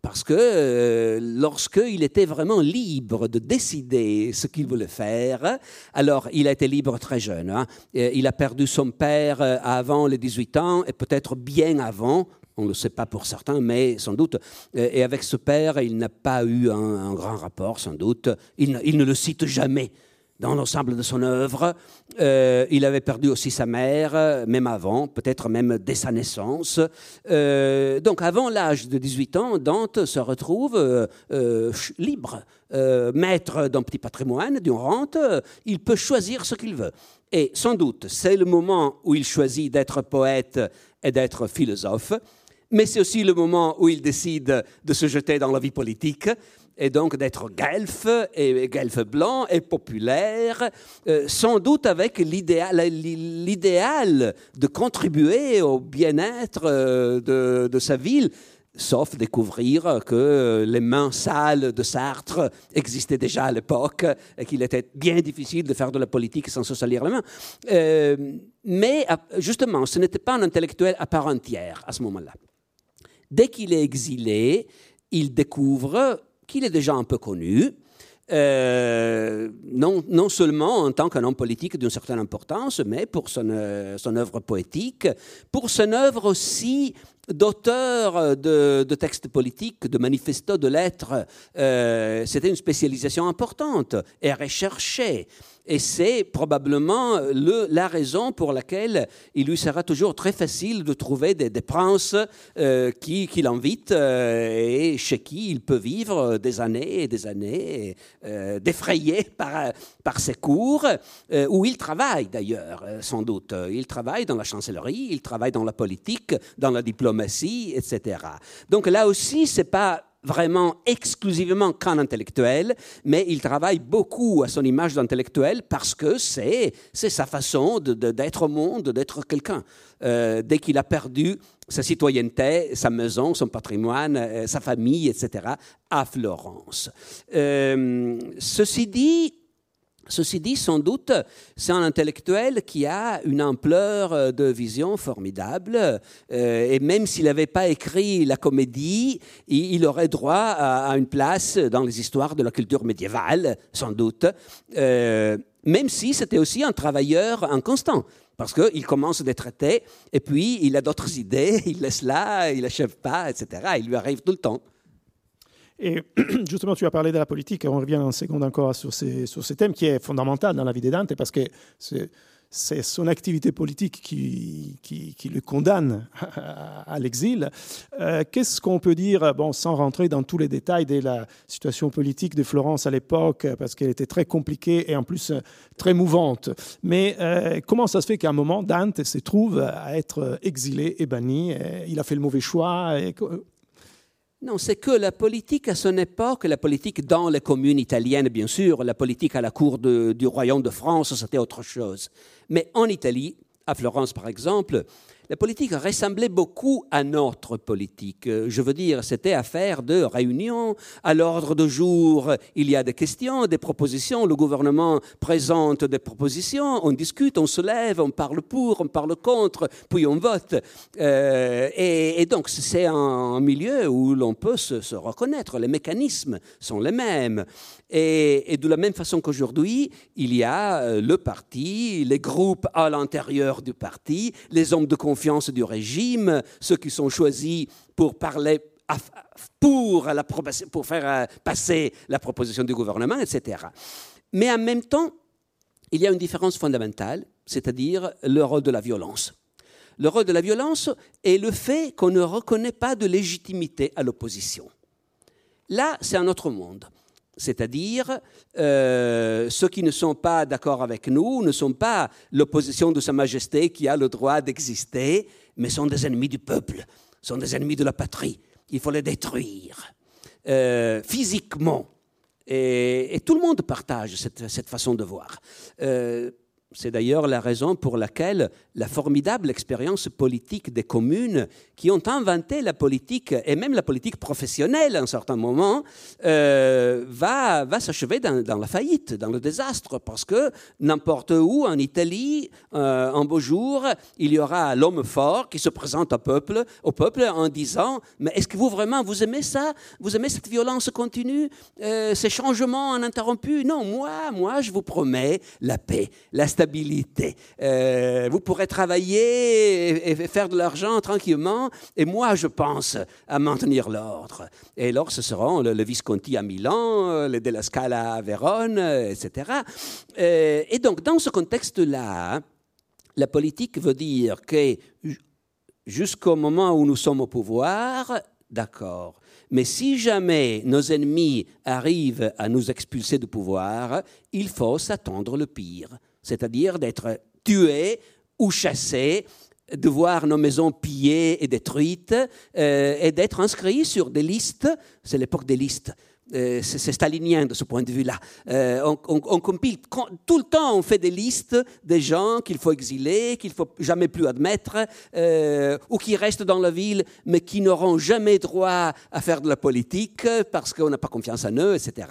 Speaker 3: Parce que euh, lorsqu'il était vraiment libre de décider ce qu'il voulait faire, alors il a été libre très jeune. Hein. Il a perdu son père euh, avant les 18 ans et peut-être bien avant, on ne le sait pas pour certains, mais sans doute. Euh, et avec ce père, il n'a pas eu un, grand rapport, sans doute. il ne le cite jamais dans l'ensemble de son œuvre. Euh, il avait perdu aussi sa mère, même avant, peut-être même dès sa naissance. Euh, donc avant l'âge de 18 ans, Dante se retrouve euh, libre, maître d'un petit patrimoine, d'une rente. Il peut choisir ce qu'il veut. Et sans doute, c'est le moment où il choisit d'être poète et d'être philosophe mais c'est aussi le moment où il décide de se jeter dans la vie politique et donc d'être guelfe, et guelfe blanc, et populaire, euh, sans doute avec l'idéal de contribuer au bien-être euh, de, sa ville, sauf découvrir que les mains sales de Sartre existaient déjà à l'époque et qu'il était bien difficile de faire de la politique sans se salir les mains. Euh, mais justement, ce n'était pas un intellectuel à part entière à ce moment-là. Dès qu'il est exilé, il découvre qu'il est déjà un peu connu, euh, non, non, seulement en tant qu'un homme politique d'une certaine importance, mais pour son, euh, son œuvre poétique, pour son œuvre aussi d'auteur de, de, textes politiques, de manifestos, de lettres. Euh, c'était une spécialisation importante et recherchée. Et c'est probablement le, la raison pour laquelle il lui sera toujours très facile de trouver des, princes euh, qui, l'invitent euh, et chez qui il peut vivre des années et des années, euh, défrayé par, par ses cours, euh, où il travaille d'ailleurs, sans doute. Il travaille dans la chancellerie, il travaille dans la politique, dans la diplomatie, etc. Donc là aussi, c'est pas vraiment exclusivement qu'un intellectuel, mais il travaille beaucoup à son image d'intellectuel parce que c'est, c'est sa façon d'être au monde, d'être quelqu'un. Euh, dès qu'il a perdu sa citoyenneté, sa maison, son patrimoine, euh, sa famille, etc., à Florence. Euh, ceci dit, Ceci dit, sans doute, c'est un intellectuel qui a une ampleur euh, de vision formidable. Euh, et même s'il n'avait pas écrit la comédie, il aurait droit à une place dans les histoires de la culture médiévale, sans doute. Euh, même si c'était aussi un travailleur inconstant. Parce qu'il commence des traités, et puis il a d'autres idées, il laisse là, il n'achève pas, etc. Il lui arrive tout le temps.
Speaker 1: Et justement, tu as parlé de la politique, on revient en seconde encore sur ces, sur ces thèmes qui est fondamental dans la vie de Dante parce que c'est son activité politique qui, qui, le condamne à, l'exil. Euh, qu'est-ce qu'on peut dire, bon, sans rentrer dans tous les détails de la situation politique de Florence à l'époque, parce qu'elle était très compliquée et en plus très mouvante. Mais euh, comment ça se fait qu'à un moment, Dante se trouve à être exilé et banni Il a fait le mauvais choix
Speaker 3: non, c'est que la politique à son époque, la politique dans les communes italiennes, bien sûr, la politique à la cour du royaume de France, c'était autre chose. Mais en Italie, à Florence par exemple, la politique ressemblait beaucoup à notre politique. Je veux dire, c'était affaire de réunion. À l'ordre du jour, il y a des questions, des propositions. Le gouvernement présente des propositions. On discute, on se lève, on parle pour, on parle contre, puis on vote. Euh, et, donc, c'est un, milieu où l'on peut se, reconnaître. Les mécanismes sont les mêmes. Et, et de la même façon qu'aujourd'hui, il y a euh, le parti, les groupes à l'intérieur du parti, les hommes de confiance du régime, ceux qui sont choisis pour parler pour, la, pour faire euh, passer la proposition du gouvernement, etc. Mais en même temps, il y a une différence fondamentale, c'est-à-dire le rôle de la violence. Le rôle de la violence est le fait qu'on ne reconnaît pas de légitimité à l'opposition. Là, c'est un autre monde c'est-à-dire euh, ceux qui ne sont pas d'accord avec nous ne sont pas l'opposition de Sa Majesté qui a le droit d'exister, mais sont des ennemis du peuple, sont des ennemis de la patrie. Il faut les détruire euh, physiquement. Et, tout le monde partage cette, façon de voir. Euh, c'est d'ailleurs la raison pour laquelle la formidable expérience politique des communes qui ont inventé la politique, et même la politique professionnelle à un certain moment, euh, va, s'achever dans, la faillite, dans le désastre, parce que n'importe où, en Italie, euh, un beau jour, il y aura l'homme fort qui se présente au peuple, au peuple en disant, mais est-ce que vous vraiment, vous aimez ça? Vous aimez cette violence continue euh, Ces changements ininterrompus Non, moi, moi, je vous promets la paix, la stabilité. Euh, vous pourrez travailler et, faire de l'argent tranquillement, et moi, je pense à maintenir l'ordre. Et alors, ce seront le, Visconti à Milan, le Della Scala à Vérone, etc. Euh, et donc, dans ce contexte-là, la politique veut dire que jusqu'au moment où nous sommes au pouvoir, d'accord. Mais si jamais nos ennemis arrivent à nous expulser du pouvoir, il faut s'attendre le pire c'est-à-dire d'être tués ou chassés, de voir nos maisons pillées et détruites, euh, et d'être inscrits sur des listes, c'est l'époque des listes, c'est stalinien de ce point de vue-là. Euh, on, compile tout le temps, on fait des listes des gens qu'il faut exiler, qu'il faut jamais plus admettre, euh, ou qui restent dans la ville, mais qui n'auront jamais droit à faire de la politique parce qu'on n'a pas confiance en eux, etc.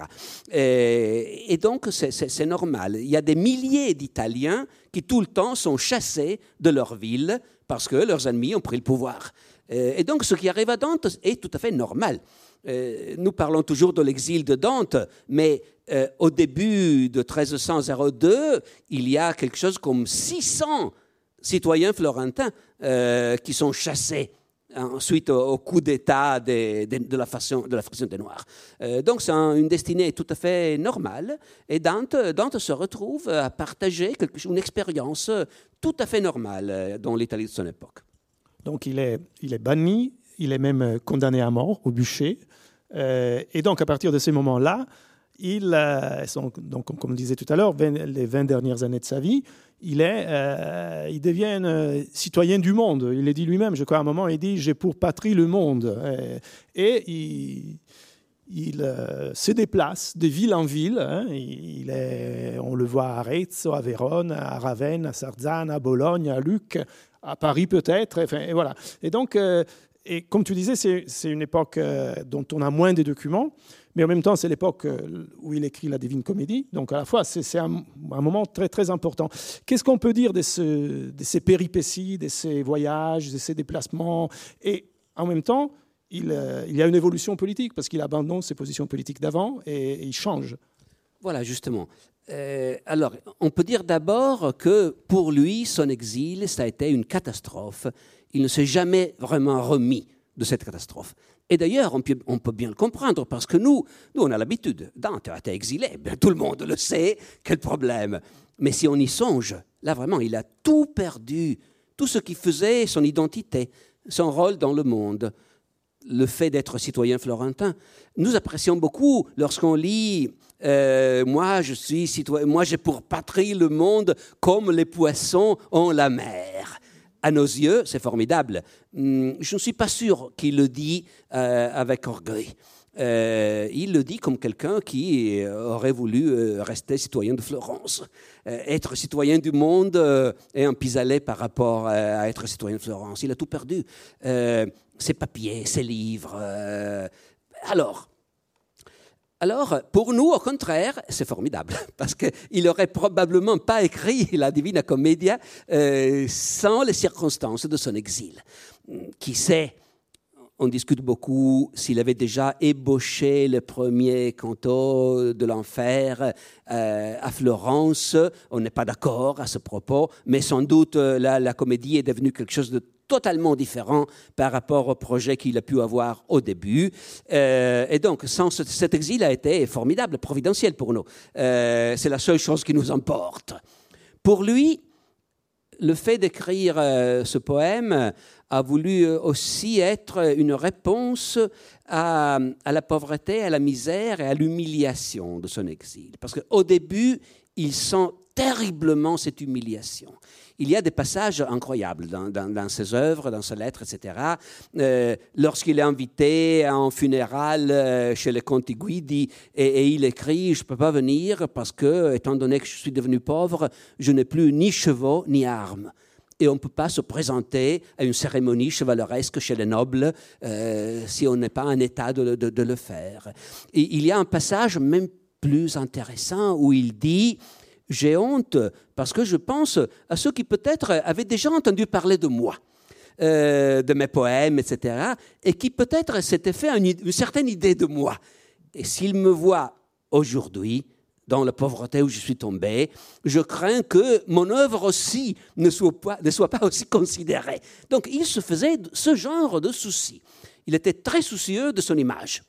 Speaker 3: Et, et donc c'est normal. Il y a des milliers d'Italiens qui tout le temps sont chassés de leur ville parce que leurs ennemis ont pris le pouvoir. Et donc ce qui arrive à Dante est tout à fait normal. Euh, nous parlons toujours de l'exil de Dante, mais euh, au début de 1302, il y a quelque chose comme 600 citoyens florentins euh, qui sont chassés ensuite au, coup d'État de, la faction, de la faction des Noirs. donc c'est une destinée tout à fait normale et Dante, se retrouve à partager une expérience tout à fait normale dans l'Italie de son époque.
Speaker 1: Donc il est banni, il est même condamné à mort au bûcher. Euh, et donc, à partir de ces moments-là, il, euh, donc, comme, disait tout à l'heure, les 20 dernières années de sa vie, il, est, euh, il devient citoyen du monde. Il l'a dit lui-même, je crois, à un moment, il dit J'ai pour patrie le monde. Et, il, se déplace de ville en ville. Hein. il est, on le voit à Arezzo, à Vérone, à Ravenne, à Sarzane, à Bologne, à Luc, à Paris peut-être. Enfin, voilà. Et donc, et comme tu disais, c'est une époque euh, dont on a moins de documents, mais en même temps, c'est l'époque euh, où il écrit la Divine Comédie. Donc, à la fois, c'est un, moment très, très important. Qu'est-ce qu'on peut dire de, ce, de, ces péripéties, de ces voyages, de ces déplacements? Et en même temps, il, euh, il y a une évolution politique, parce qu'il abandonne ses positions politiques d'avant et, il change.
Speaker 3: Voilà, justement. alors, on peut dire d'abord que pour lui, son exil, ça a été une catastrophe il ne s'est jamais vraiment remis de cette catastrophe. Et d'ailleurs, on, peut bien le comprendre, parce que nous, nous on a l'habitude. Dante a été exilé, bien, tout le monde le sait, quel problème. Mais si on y songe, là vraiment, il a tout perdu, tout ce qui faisait son identité, son rôle dans le monde, le fait d'être citoyen florentin. Nous apprécions beaucoup lorsqu'on lit euh, Moi, je suis citoyen, moi j'ai pour patrie le monde comme les poissons ont la mer à nos yeux, c'est formidable. Hmm, je ne suis pas sûr qu'il le dit euh, avec orgueil. Euh, il le dit comme quelqu'un qui aurait voulu euh, rester citoyen de Florence. Être citoyen du monde est un pis-aller par rapport à être citoyen de Florence. Il a tout perdu. ses papiers, ses livres. alors, alors, pour nous, au contraire, c'est formidable, parce qu'il n'aurait probablement pas écrit la Divina Commedia sans les circonstances de son exil. Qui sait on discute beaucoup s'il avait déjà ébauché le premier canto de l'enfer euh, à Florence. On n'est pas d'accord à ce propos, mais sans doute euh, la, comédie est devenue quelque chose de totalement différent par rapport au projet qu'il a pu avoir au début. Euh, et donc, sans cet exil a été formidable, providentiel pour nous. c'est la seule chose qui nous emporte. Pour lui, le fait d'écrire ce poème a voulu euh, aussi être une réponse à, la pauvreté, à la misère et à l'humiliation de son exil. Parce qu'au début, il sent terriblement cette humiliation. Il y a des passages incroyables dans, ses œuvres, dans ses lettres, etc. Euh, lorsqu'il est invité en funéral euh, chez les Conti Guidi et, il écrit Je ne peux pas venir parce que, étant donné que je suis devenu pauvre, je n'ai plus ni chevaux ni armes et on ne peut pas se présenter à une cérémonie chevaleresque chez les nobles euh, si on n'est pas en état de, le faire. Il y a un passage même plus intéressant où il dit J'ai honte parce que je pense à ceux qui peut-être avaient déjà entendu parler de moi. Euh, de mes poèmes, etc., et qui peut-être s'étaient fait une certaine idée de moi. Et s'ils me voient aujourd'hui, dans la pauvreté où je suis tombé, je crains que mon œuvre aussi ne soit pas, aussi considérée. Donc il se faisait ce genre de soucis. Il était très soucieux de son image.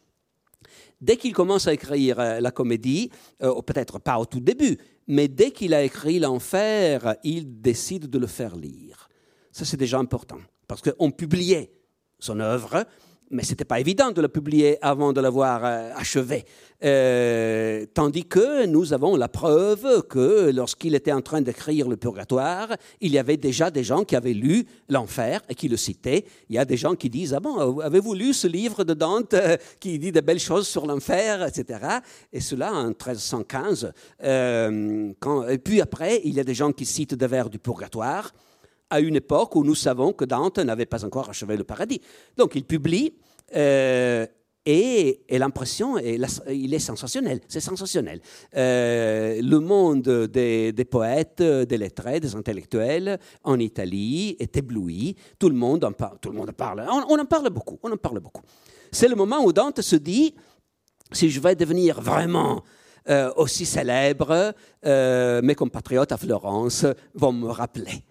Speaker 3: Dès qu'il commence à écrire euh, la comédie, euh, peut-être pas au tout début, mais dès qu'il a écrit l'enfer, il décide de le faire lire. Ça, c'est déjà important, parce qu'on publiait son œuvre, mais ce n'était pas évident de la publier avant de l'avoir euh, achevée. Euh, tandis que nous avons la preuve que lorsqu'il était en train d'écrire le purgatoire, il y avait déjà des gens qui avaient lu l'enfer et qui le citaient. Il y a des gens qui disent, ah bon, avez-vous lu ce livre de Dante euh, qui dit de belles choses sur l'enfer, etc. Et cela en 1315. quand, et puis après, il y a des gens qui citent des vers du purgatoire à une époque où nous savons que Dante n'avait pas encore achevé le paradis. Donc il publie euh, et, l'impression, il est sensationnel, c'est sensationnel. Euh, le monde des, poètes, des lettrés, des intellectuels en Italie est ébloui. Tout le monde en parle. On, en parle beaucoup. On en parle beaucoup. C'est le moment où Dante se dit si je vais devenir vraiment euh, aussi célèbre, mes compatriotes à Florence vont me rappeler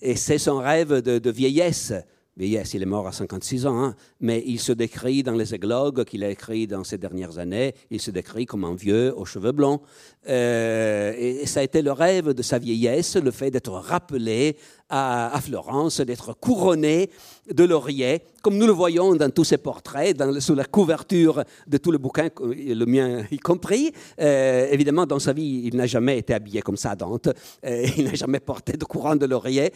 Speaker 3: et c'est son rêve de, vieillesse. Vieillesse, il est mort à 56 ans, hein, mais il se décrit dans les églogues qu'il a écrits dans ces dernières années, il se décrit comme un vieux aux cheveux blonds. Euh, et ça a été le rêve de sa vieillesse, le fait d'être rappelé à, Florence, d'être couronné de laurier, comme nous le voyons dans tous ses portraits, dans, sous la couverture de tout le bouquin, le mien y compris. Euh, évidemment, dans sa vie, il n'a jamais été habillé comme ça, Dante. Euh, il n'a jamais porté de couronne de laurier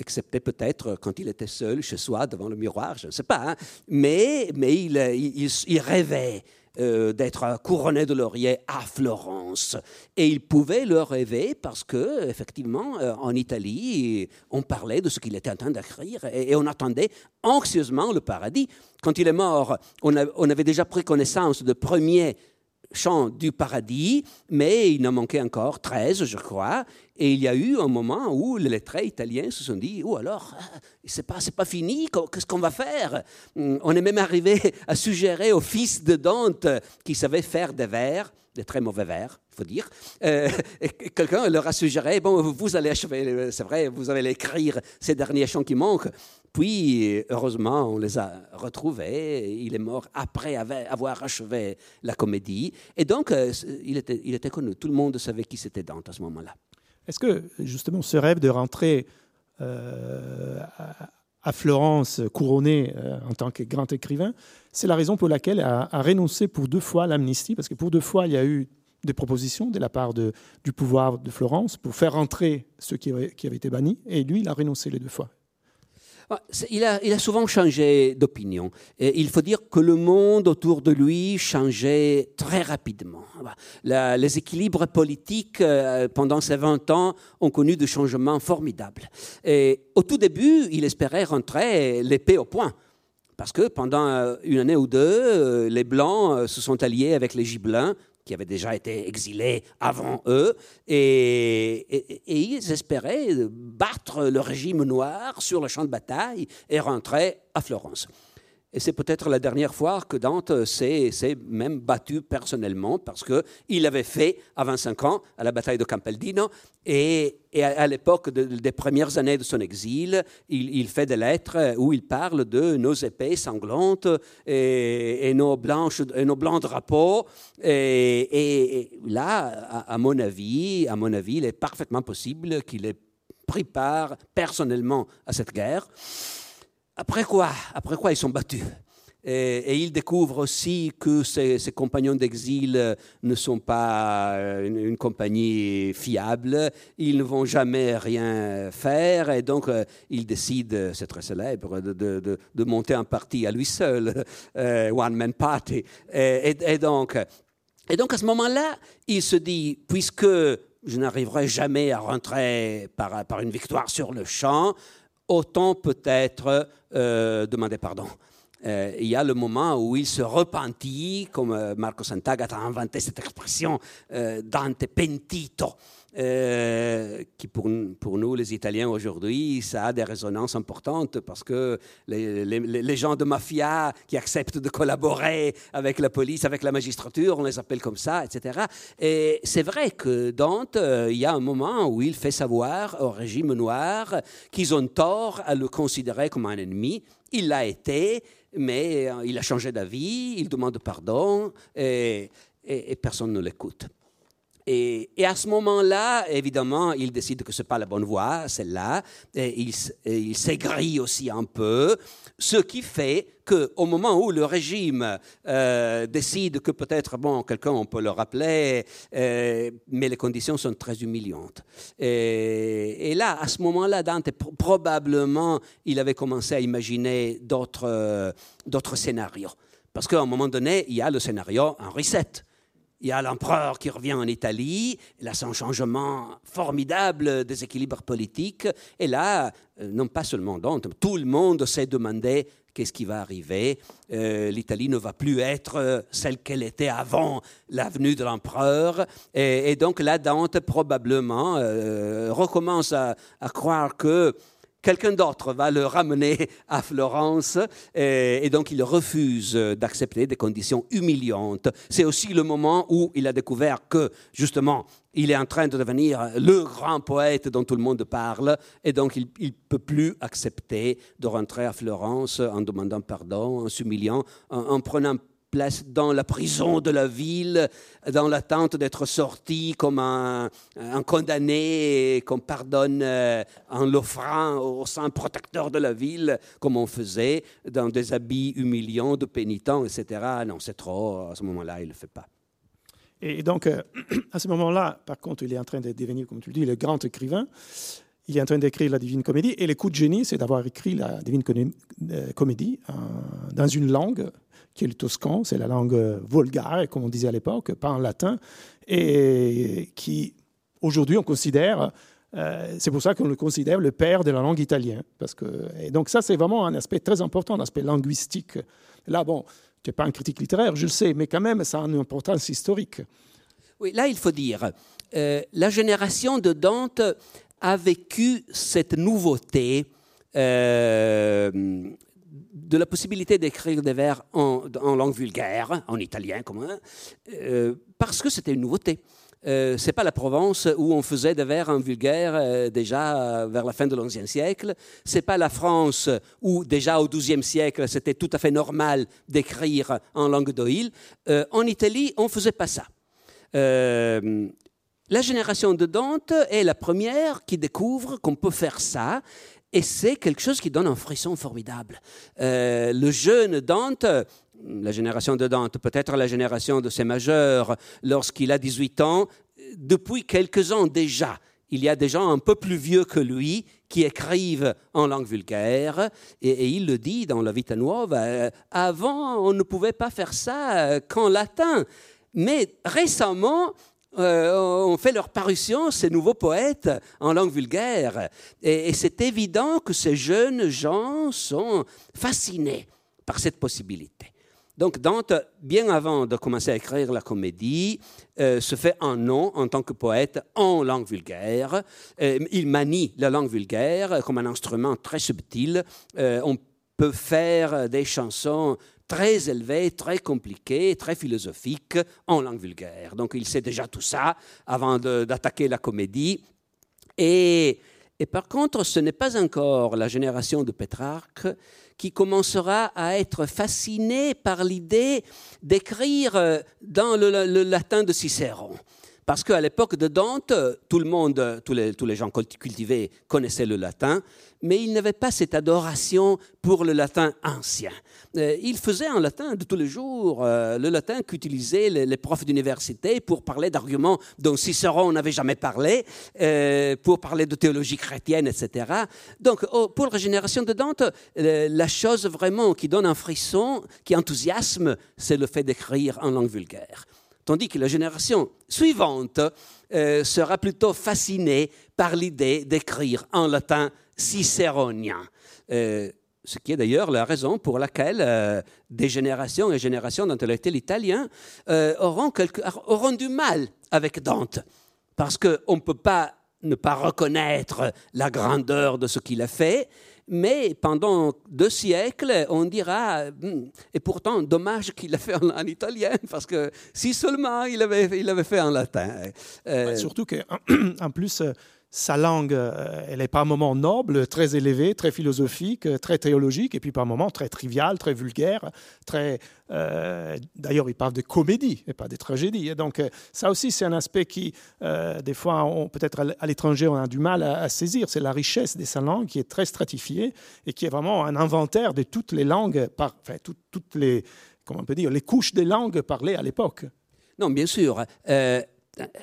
Speaker 3: excepté peut-être quand il était seul chez soi devant le miroir, je ne sais pas. Hein. Mais, mais il, il rêvait euh, d'être couronné de laurier à Florence. Et il pouvait le rêver parce que, effectivement, euh, en Italie, on parlait de ce qu'il était en train d'écrire et, on attendait anxieusement le paradis. Quand il est mort, on, on avait déjà pris connaissance de premiers chant du paradis, mais il en manquait encore 13, je crois. Et il y a eu un moment où les lettrés italiens se sont dit, oh alors, c'est pas, pas fini, qu'est-ce qu'on va faire? Hum, On est même arrivé à suggérer au fils de Dante, qui savait faire des vers, des très mauvais vers, il faut dire, euh, quelqu'un leur a suggéré, bon, vous allez achever, c'est vrai, vous allez écrire ces derniers chants qui manquent. Puis, heureusement, on les a retrouvés. Il est mort après avoir achevé la comédie. Et donc, euh, il était connu. Tout le monde savait qui c'était Dante à ce moment-là.
Speaker 1: Est-ce que, justement, ce rêve de rentrer euh, à Florence couronné euh, en tant que grand écrivain, c'est la raison pour laquelle il a, renoncé pour deux fois l'amnistie? Parce que pour deux fois, il y a eu des propositions de la part du pouvoir de Florence pour faire rentrer ceux qui qui avaient été bannis. Et lui, il a renoncé les deux fois.
Speaker 3: Ah, il a, souvent changé d'opinion. Il faut dire que le monde autour de lui changeait très rapidement. les équilibres politiques euh, pendant ces 20 ans ont connu des changements formidables. Au tout début, il espérait rentrer l'épée au point. Parce que pendant euh, une année ou deux, euh, les Blancs se sont alliés avec les Gibelins qui avaient déjà été exilés avant eux, et, ils espéraient battre le régime noir sur le champ de bataille et rentrer à Florence. Et c'est peut-être la dernière fois que Dante s'est même battu personnellement parce qu'il avait fait à 25 ans à la bataille de Campeldino et, à, l'époque des premières années de son exil, il, fait des lettres où il parle de nos épées sanglantes et, nos, blanches, nos blancs drapeaux. Et, là, à, mon avis, à mon avis, il est parfaitement possible qu'il ait pris part personnellement à cette guerre. Après quoi Après quoi ils sont battus et, il découvre aussi que ses, compagnons d'exil ne sont pas euh, une, compagnie fiable, ils ne vont jamais rien faire, et donc euh, il décide, c'est très célèbre, de, de, monter un parti à lui seul, euh, One Man Party. Et, et, donc, et donc à ce moment-là, il se dit, puisque je n'arriverai jamais à rentrer par, par une victoire sur le champ, autant peut-être euh, demander pardon. Euh, il y a le moment où il se repentit, comme euh, Marco Sant'Agata a inventé cette expression, Dante pentito, euh, qui pour, nous, les Italiens aujourd'hui, ça a des résonances importantes parce que les, gens de mafia qui acceptent de collaborer avec la police, avec la magistrature, on les appelle comme ça, etc. Et c'est vrai que Dante, euh, il y a un moment où il fait savoir au régime noir qu'ils ont tort à le considérer comme un ennemi. Il l'a été, mais euh, il a changé d'avis, il demande pardon et personne ne l'écoute. Et, à ce moment-là, évidemment, il décide que ce n'est pas la bonne voie, celle-là. Il, il s'aigrit aussi un peu, ce qui fait qu'au moment où le régime euh, décide que peut-être, bon, quelqu'un, on peut le rappeler, euh, mais les conditions sont très humiliantes. Et, là, à ce moment-là, Dante, probablement, il avait commencé à imaginer d'autres, scénarios. Parce qu'à un moment donné, il y a le scénario un reset il y a l'empereur qui revient en Italie, là c'est un changement formidable des équilibres politiques, et là, euh, non pas seulement Dante, tout le monde s'est demandé qu'est-ce qui va arriver. Euh, L'Italie ne va plus être euh, celle qu'elle était avant la venue de l'empereur, et, donc là, Dante probablement recommence à, à croire que quelqu'un d'autre va le ramener à Florence et, donc il refuse d'accepter des conditions humiliantes. C'est aussi le moment où il a découvert que justement il est en train de devenir le grand poète dont tout le monde parle et donc il ne peut plus accepter de rentrer à Florence en demandant pardon, en s'humiliant, en prenant place dans la prison de la ville, dans l'attente d'être sorti comme un, condamné qu'on pardonne euh, en l'offrant au saint protecteur de la ville, comme on faisait, dans des habits humiliants de pénitents, etc. Non, c'est trop, à ce moment-là, il ne le fait pas.
Speaker 1: Et donc, euh, à ce moment-là, par contre, il est en train de devenir, comme tu le dis, le grand écrivain. Il est en train d'écrire la Divine Comédie. Et le coup de génie, c'est d'avoir écrit la Divine euh, Comédie dans une langue qui est le toscan, c'est la langue vulgaire, comme on disait à l'époque, pas en latin, et qui, aujourd'hui, on considère, euh, c'est pour ça qu'on le considère le père de la langue italienne. Parce que, donc ça, c'est vraiment un aspect très important, un aspect linguistique. Là, bon, tu n'es pas un critique littéraire, je le sais, mais quand même, ça a une importance historique.
Speaker 3: Oui, là, il faut dire, euh, la génération de Dante a vécu cette nouveauté euh, de la possibilité d'écrire des vers en, langue vulgaire, en italien euh, parce que c'était une nouveauté. Euh, c'est pas la Provence où on faisait des vers en vulgaire euh, déjà vers la fin de l'XIe siècle. C'est pas la France où déjà au XIIe siècle c'était tout à fait normal d'écrire en langue d'Oïl. Euh, en Italie, on faisait pas ça. la génération de Dante est la première qui découvre qu'on peut faire ça et c'est quelque chose qui donne un frisson formidable. Euh, le jeune Dante, la génération de Dante, peut-être la génération de ses majeurs, lorsqu'il a 18 ans, depuis quelques ans déjà, il y a des gens un peu plus vieux que lui qui écrivent en langue vulgaire. Et, il le dit dans la Vita Nuova, avant, on ne pouvait pas faire ça qu'en latin. Mais récemment, euh, ont fait leur parution, ces nouveaux poètes, en langue vulgaire. Et, c'est évident que ces jeunes gens sont fascinés par cette possibilité. Donc Dante, bien avant de commencer à écrire la comédie, euh, se fait un nom en tant que poète en langue vulgaire. Euh, il manie la langue vulgaire comme un instrument très subtil. Peut faire des chansons très élevé, très compliqué, très philosophique en langue vulgaire. Donc il sait déjà tout ça avant d'attaquer la comédie. Et, et, par contre, ce n'est pas encore la génération de Pétrarque qui commencera à être fascinée par l'idée d'écrire dans le, le, latin de Cicéron. Parce qu'à l'époque de Dante, tout le monde, tous les, les gens cultivés connaissaient le latin, mais ils n'avaient pas cette adoration pour le latin ancien. Euh, ils faisaient en latin de tous les jours, euh, le latin qu'utilisaient les, profs d'université pour parler d'arguments dont Cicéron n'avait jamais parlé, euh, pour parler de théologie chrétienne, etc. Donc, oh, pour la génération de Dante, la chose vraiment qui donne un frisson, qui enthousiasme, c'est le fait d'écrire en langue vulgaire tandis que la génération suivante euh, sera plutôt fascinée par l'idée d'écrire en latin cicéronien. Euh, ce qui est d'ailleurs la raison pour laquelle euh, des générations et générations d'intellectuels italiens auront, auront du mal avec Dante, parce qu'on ne peut pas ne pas reconnaître la grandeur de ce qu'il a fait, mais pendant deux siècles, on dira, hmm, et pourtant, dommage qu'il l'ait fait en, italien, parce que si seulement il avait, il fait en latin.
Speaker 1: Euh, surtout qu'en plus, sa langue, euh, elle est par moments noble, très élevée, très philosophique, euh, très théologique, et puis par moments très triviale, très vulgaire, très. Euh, d'ailleurs, il parle de comédie et pas de tragédie. Et donc, ça aussi, c'est un aspect qui, des fois, peut-être à l'étranger, on a du mal à, saisir. C'est la richesse de sa langue qui est très stratifiée et qui est vraiment un inventaire de toutes les langues, enfin, toutes les, comment on peut dire, les couches des langues parlées à l'époque.
Speaker 3: Non, bien sûr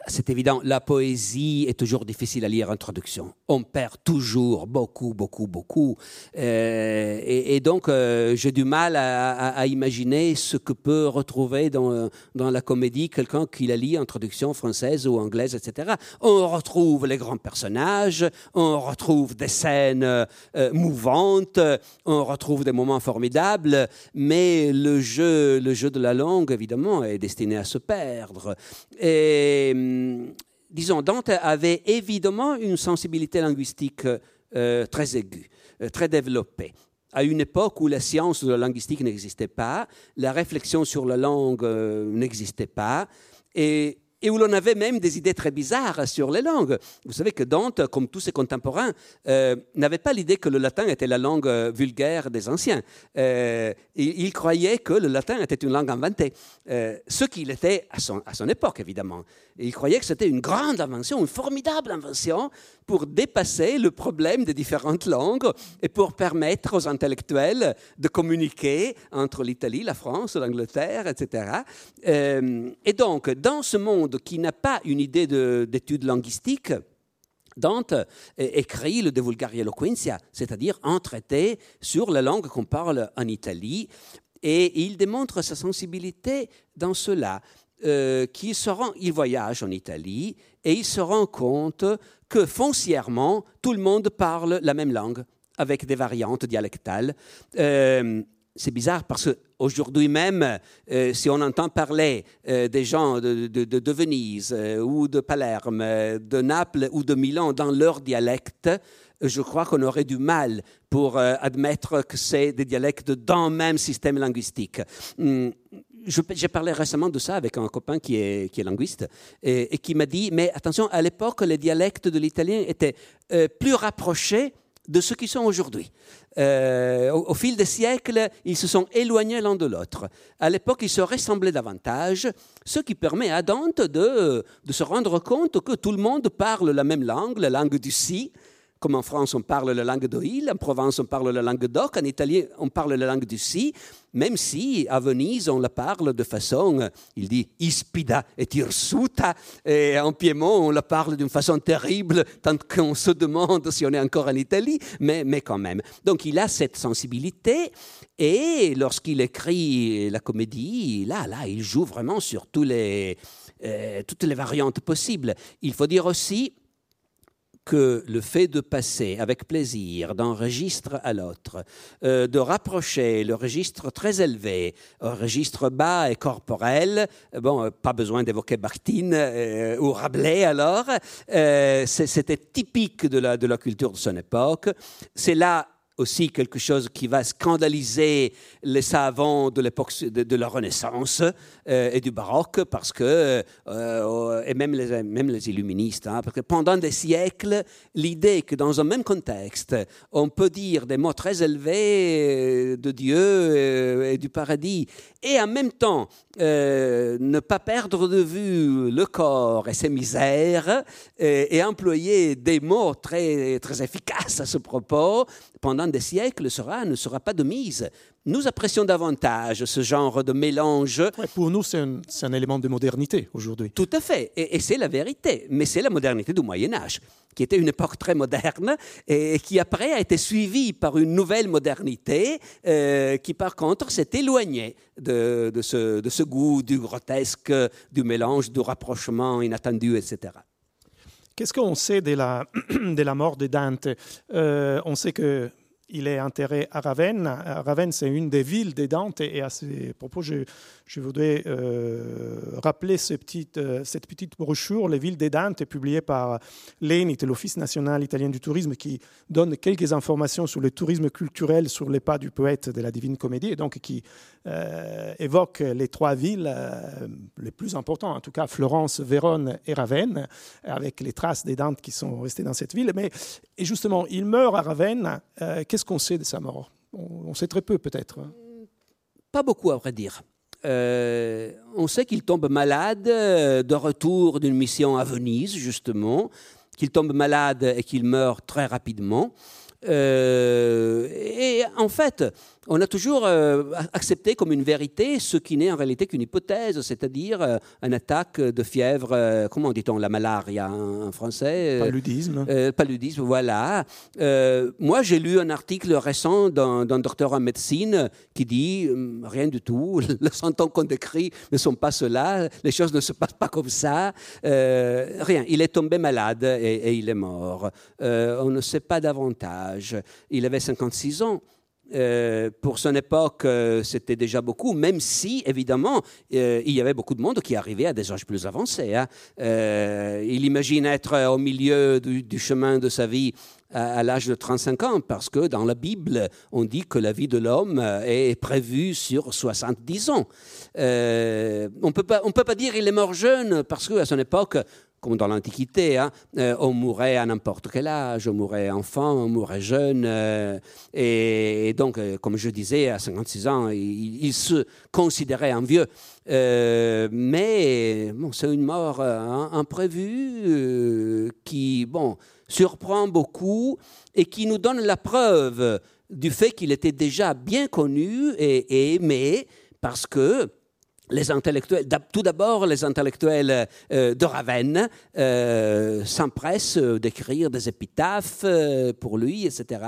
Speaker 3: c'est évident, la poésie est toujours difficile à lire en traduction. On perd toujours beaucoup, beaucoup, beaucoup. Euh, et, donc, euh, j'ai du mal à, imaginer ce que peut retrouver dans, dans la comédie quelqu'un qui la lit en traduction française ou anglaise, etc. On retrouve les grands personnages, on retrouve des scènes euh, mouvantes, on retrouve des moments formidables, mais le jeu, le jeu de la langue, évidemment, est destiné à se perdre. Et Hum, disons, Dante avait évidemment une sensibilité linguistique euh, très aiguë, euh, très développée. À une époque où la science de la linguistique n'existait pas, la réflexion sur la langue euh, n'existait pas, et et où l'on avait même des idées très bizarres sur les langues. Vous savez que Dante, comme tous ses contemporains, euh, n'avait pas l'idée que le latin était la langue euh, vulgaire des anciens. Euh, il, croyait que le latin était une langue inventée, ce qu'il était à son, à son époque, évidemment. il croyait que c'était une grande invention, une formidable invention pour dépasser le problème des différentes langues et pour permettre aux intellectuels de communiquer entre l'Italie, la France, l'Angleterre, etc. et donc, dans ce monde qui n'a pas une idée d'études linguistiques, Dante écrit le De Vulgari Eloquentia, c'est-à-dire un traité sur la langue qu'on parle en Italie, et il démontre sa sensibilité dans cela. Euh, il voyage en Italie et il se rend compte que foncièrement, tout le monde parle la même langue, avec des variantes dialectales. Euh, c'est bizarre parce qu'aujourd'hui même, euh, si on entend parler euh, des gens de, Venise euh, ou de Palerme, de Naples ou de Milan dans leur dialecte, je crois qu'on aurait du mal pour admettre que c'est des dialectes dans le même système linguistique. Hum, j'ai parlé récemment de ça avec un copain qui est, linguiste et qui m'a dit, mais attention, à l'époque, les dialectes de l'italien étaient plus rapprochés de ce qu'ils sont aujourd'hui. Euh, au, fil des siècles, ils se sont éloignés l'un de l'autre. À l'époque, ils se ressemblaient davantage, ce qui permet à Dante de, de, se rendre compte que tout le monde parle la même langue, la langue du si, comme en France on parle la langue d'Oïl, en Provence on parle la langue d'Oc, en Italie on parle la langue du Si, même si à Venise on la parle de façon, il dit ispida et tirsuta, et en Piémont on la parle d'une façon terrible, tant qu'on se demande si on est encore en Italie, mais, mais quand même. Donc il a cette sensibilité, et lorsqu'il écrit la comédie, là, là, il joue vraiment sur tous les, euh, toutes les variantes possibles. Il faut dire aussi que le fait de passer avec plaisir d'un registre à l'autre, euh, de rapprocher le registre très élevé au registre bas et corporel, bon, pas besoin d'évoquer Bartine euh, ou Rabelais alors, c'était typique de la, de la culture de son époque. C'est là aussi quelque chose qui va scandaliser les savants de l'époque de, la Renaissance euh, et du baroque, parce que, euh, et même les, même les illuministes, hein, parce que pendant des siècles, l'idée que dans un même contexte, on peut dire des mots très élevés de Dieu et du paradis, et en même temps ne pas perdre de vue le corps et ses misères, et, et employer des mots très, très efficaces à ce propos, pendant des siècles sera, ne sera pas de mise. Nous apprécions davantage ce genre de mélange.
Speaker 1: pour nous, c'est un, élément de modernité aujourd'hui.
Speaker 3: Tout à fait, et, c'est la vérité. Mais c'est la modernité du Moyen Âge, qui était une époque très moderne et qui après a été suivie par une nouvelle modernité euh, qui par contre s'est éloignée de, ce, de ce goût du grotesque, du mélange, du rapprochement inattendu, etc.
Speaker 1: Qu'est-ce qu'on sait de la, mort de Dante? Euh, On sait que il est enterré à Ravenne. Ravenne, c'est une des villes de Dante. Et à ce propos, je, voudrais euh, rappeler euh, cette petite brochure, Les villes des Dante, publiée par l'ENIT, l'Office national italien du tourisme, qui donne quelques informations sur le tourisme culturel sur les pas du poète de la Divine Comédie, et donc qui euh, évoque les trois villes les plus importantes, en tout cas Florence, Vérone et Ravenne, avec les traces des Dante qui sont restées dans cette ville. Mais, et justement, il meurt à Ravenne. Qu'est-ce qu'on sait de sa mort? On, sait très peu peut-être.
Speaker 3: Pas beaucoup, à vrai dire. Euh, on sait qu'il tombe malade euh, de retour d'une mission à Venise, justement, qu'il tombe malade et qu'il meurt très rapidement. Euh, et en fait, on a toujours euh, accepté comme une vérité ce qui n'est en réalité qu'une hypothèse, c'est-à-dire euh, une attaque de fièvre, euh, comment dit-on, la malaria en français
Speaker 1: Paludisme.
Speaker 3: paludisme, voilà. moi, j'ai lu un article récent d'un docteur en médecine qui dit rien du tout, les symptômes qu'on décrit ne sont pas cela, les choses ne se passent pas comme ça, rien. Il est tombé malade et, et il est mort. on ne sait pas davantage. Il avait 56 ans. Euh, pour son époque, euh, c'était déjà beaucoup, même si, évidemment, euh, il y avait beaucoup de monde qui arrivait à des âges plus avancés. Hein. il imagine être au milieu du, chemin de sa vie à, l'âge de 35 ans, parce que dans la Bible, on dit que la vie de l'homme est prévue sur 70 ans. on ne peut pas dire qu'il est mort jeune, parce qu'à son époque, comme dans l'Antiquité, hein, euh, on mourait à n'importe quel âge, on mourait enfant, on mourait jeune. Euh, et, donc, euh, comme je disais, à 56 ans, il, se considérait un vieux. mais bon, c'est une mort imprévue qui bon, surprend beaucoup et qui nous donne la preuve du fait qu'il était déjà bien connu et, et aimé parce que les intellectuels, tout d'abord les intellectuels euh, de Ravenne euh, s'empressent d'écrire des épitaphes euh, pour lui, etc.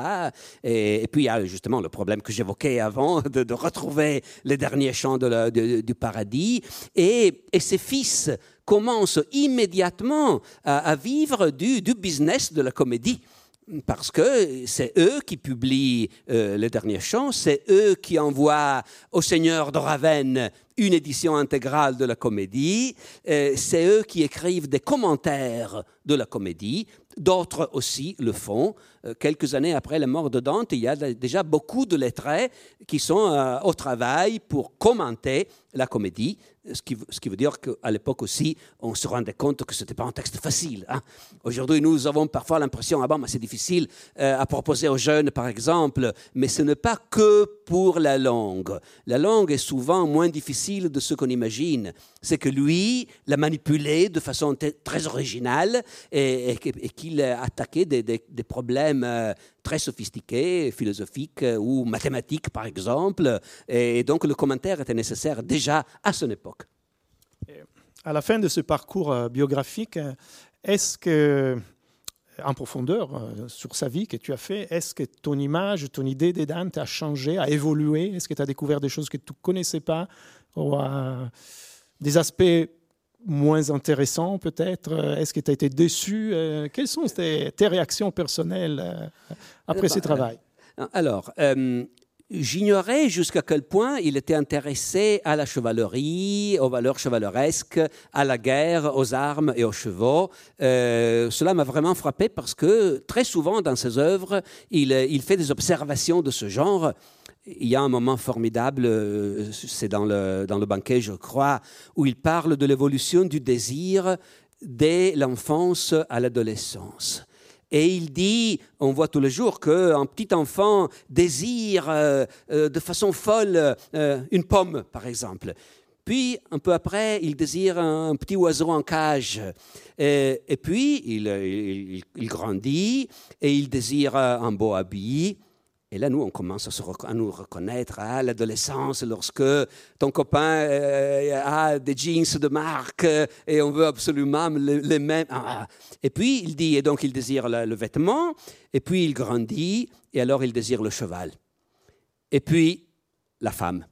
Speaker 3: Et, puis il y a justement le problème que j'évoquais avant de, retrouver les derniers chants du paradis. Et, ses fils commencent immédiatement à, vivre du, du business de la comédie parce que c'est eux qui publient les derniers chants, c'est eux qui envoient au seigneur de Ravenne une édition intégrale de la comédie. Euh, c'est eux qui écrivent des commentaires de la comédie. D'autres aussi le font. Euh, quelques années après la mort de Dante, il y a déjà beaucoup de lettrés qui sont euh, au travail pour commenter la comédie, ce qui, veut dire qu'à l'époque aussi, on se rendait compte que ce n'était pas un texte facile. Hein. Aujourd'hui, nous avons parfois l'impression, ah bon, c'est difficile à proposer aux jeunes, par exemple, mais ce n'est pas que pour la langue. La langue est souvent moins difficile de ce qu'on imagine. C'est que lui l'a manipulé de façon très originale et, qu'il a attaqué des, problèmes euh, très sophistiqués, philosophiques euh, ou mathématiques par exemple. Et donc le commentaire était nécessaire déjà à son époque.
Speaker 1: À la fin de ce parcours euh, biographique, est-ce que en profondeur sur sa vie que tu as fait, est-ce que ton image, ton idée des Dante a changé, a évolué? Est-ce que tu as découvert des choses que tu ne connaissais pas ou des aspects moins intéressants peut-être? Est-ce que tu as été déçu? Euh, Quelles sont tes, réactions personnelles euh, après ce travail?
Speaker 3: alors, J'ignorais jusqu'à quel point il était intéressé à la chevalerie, aux valeurs chevaleresques, à la guerre, aux armes et aux chevaux. Euh, cela m'a vraiment frappé parce que très souvent dans ses œuvres, il, il, fait des observations de ce genre. Il y a un moment formidable, euh, c'est dans le, dans le banquet, je crois, où il parle de l'évolution du désir dès l'enfance à l'adolescence. Et il dit, on voit tous les jours qu'un petit enfant désire euh, euh, de façon folle euh, une pomme, par exemple. Puis, un peu après, il désire un, petit oiseau en cage. Et, puis, il, il, grandit et il désire un beau habit. Et là, nous, on commence à, nous reconnaître à l'adolescence, lorsque ton copain euh, a des jeans de marque et on veut absolument les, mêmes. Ah, ah. Et puis, il dit, et donc il désire le vêtement, et puis il grandit, et alors il désire le cheval. Et puis, la femme.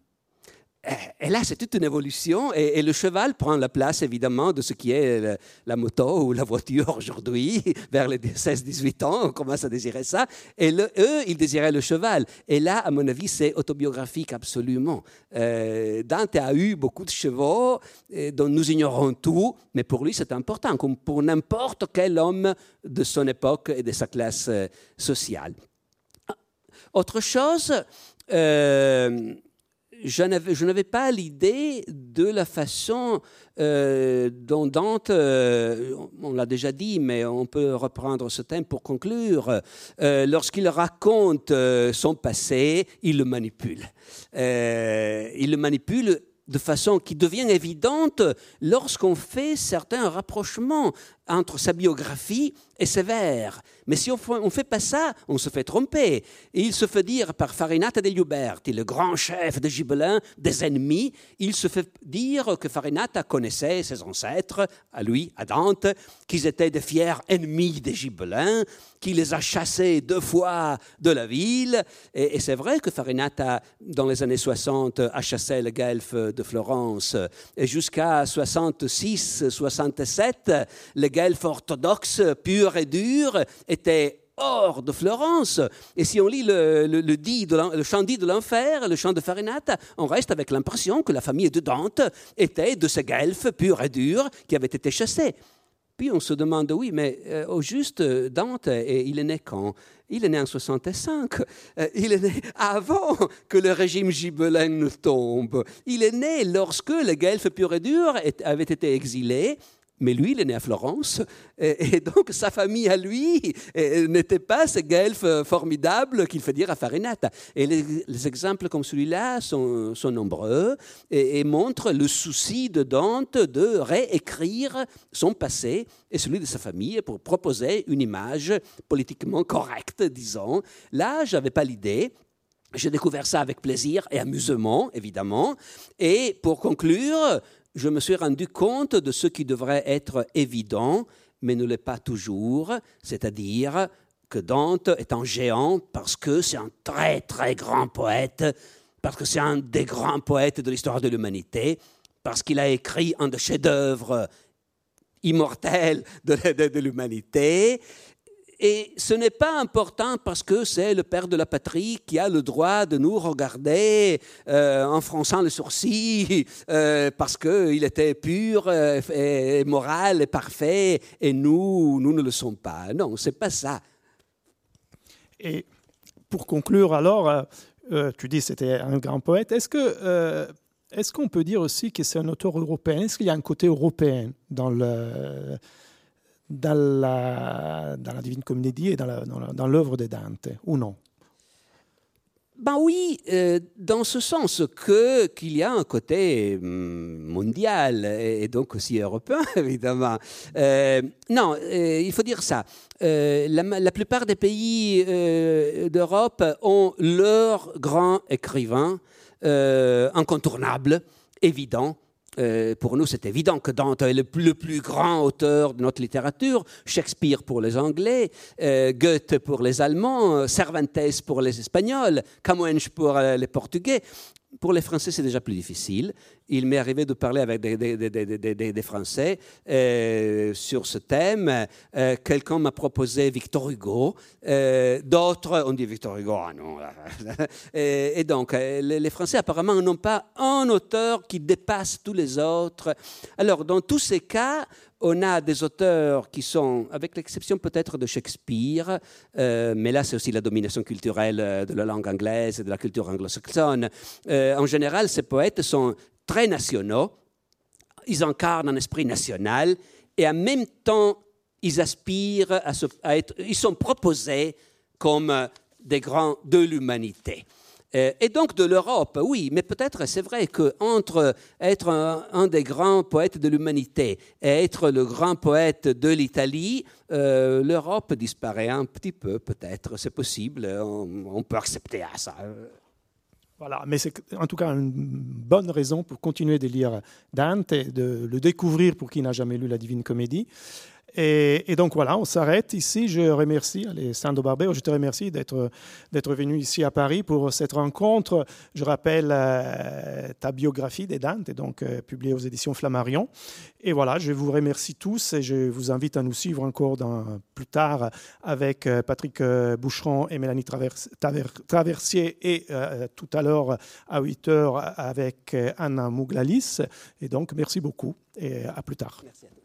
Speaker 3: Et là, c'est toute une évolution, et, le cheval prend la place, évidemment, de ce qui est la, moto ou la voiture aujourd'hui. Vers les 16-18 ans, on commence à désirer ça. Et eux, ils désiraient le cheval. Et là, à mon avis, c'est autobiographique absolument. Euh, Dante a eu beaucoup de chevaux, dont nous ignorons tout, mais pour lui, c'est important, comme pour n'importe quel homme de son époque et de sa classe euh, sociale. Autre chose, euh, je n'avais pas l'idée de la façon euh, dont Dante, euh, on l'a déjà dit, mais on peut reprendre ce thème pour conclure, euh, lorsqu'il raconte son passé, il le manipule. il le manipule de façon qui devient évidente lorsqu'on fait certains rapprochements entre sa biographie et ses vers. Mais si on ne fait pas ça, on se fait tromper. Il se fait dire par Farinata degli Uberti, le grand chef de Gibelin, des ennemis, il se fait dire que Farinata connaissait ses ancêtres, à lui, à Dante, qu'ils étaient de fiers ennemis des Gibelins, qu'il les a chassés deux fois de la ville. Et, c'est vrai que Farinata, dans les années 60, a chassé le guelfe de Florence. Et jusqu'à 66-67, le orthodoxe pur et dur était hors de Florence. Et si on lit le, chant dit de l'enfer, le chant de Farinata, on reste avec l'impression que la famille de Dante était de ces guelfes purs et durs qui avaient été chassés. Puis on se demande, oui, mais euh, au juste, Dante, et il est né quand? Il est né en 65. Euh, il est né avant que le régime gibelin ne tombe. Il est né lorsque les guelfes purs et durs avaient été exilés mais lui, il est né à Florence, et, donc sa famille à lui n'était pas ce guelfe formidable qu'il fait dire à Farinata. Et les, exemples comme celui-là sont, nombreux et, montrent le souci de Dante de réécrire son passé et celui de sa famille pour proposer une image politiquement correcte, disons. Là, je n'avais pas l'idée. J'ai découvert ça avec plaisir et amusement, évidemment. Et pour conclure, je me suis rendu compte de ce qui devrait être évident, mais ne l'est pas toujours, c'est-à-dire que Dante est un géant parce que c'est un très très grand poète, parce que c'est un des grands poètes de l'histoire de l'humanité, parce qu'il a écrit un des chefs-d'œuvre immortels de l'humanité, et ce n'est pas important parce que c'est le père de la patrie qui a le droit de nous regarder euh, en fronçant les sourcils euh, parce qu'il était pur euh, et moral et parfait et nous, nous ne le sommes pas. Non, c'est pas ça.
Speaker 1: Et pour conclure alors, tu dis c'était un grand poète. Est-ce que est-ce qu'on peut dire aussi que c'est un auteur européen? Est-ce qu'il y a un côté européen dans le dans la, Divine Comédie et dans l'œuvre de Dante, ou non?
Speaker 3: Ben oui, euh, dans ce sens que qu'il y a un côté hum, mondial et, donc aussi européen, évidemment. Euh, non, euh, il faut dire ça. La, la, plupart des pays d'Europe ont leur grand écrivain incontournable, évident, euh, pour nous, c'est évident que Dante est le plus, grand auteur de notre littérature, Shakespeare pour les Anglais, euh, Goethe pour les Allemands, Cervantes pour les Espagnols, Camões pour euh, les Portugais. Pour les Français, c'est déjà plus difficile. Il m'est arrivé de parler avec des, Français euh, sur ce thème. Euh, quelqu'un m'a proposé Victor Hugo. Euh, d'autres ont dit Victor Hugo, ah non. et, donc, les, Français apparemment n'ont pas un auteur qui dépasse tous les autres. Alors, dans tous ces cas, on a des auteurs qui sont, avec l'exception peut-être de Shakespeare, euh, mais là c'est aussi la domination culturelle euh, de la langue anglaise et de la culture anglo-saxonne. Euh, en général, ces poètes sont très nationaux, ils incarnent un esprit national et en même temps, ils aspirent à, à être, ils sont proposés comme des grands de l'humanité. Euh, et donc de l'Europe, oui, mais peut-être c'est vrai qu'entre être un, des grands poètes de l'humanité et être le grand poète de l'Italie, euh, l'Europe disparaît un petit peu, peut-être, c'est possible, on, peut accepter ça.
Speaker 1: Voilà, mais c'est en tout cas une bonne raison pour continuer de lire Dante, de le découvrir pour qui n'a jamais lu la Divine Comédie. Et, donc voilà, on s'arrête ici. Je remercie Alessandro Barbero, je te remercie d'être, venu ici à Paris pour cette rencontre. Je rappelle euh, ta biographie des Dante, donc euh, publiée aux éditions Flammarion. Et voilà, je vous remercie tous et je vous invite à nous suivre encore plus tard avec euh, Patrick Boucheron et Mélanie Traversier et tout à l'heure à 8 h avec Anna Mouglalis. Et donc, merci beaucoup et à plus tard. Merci à.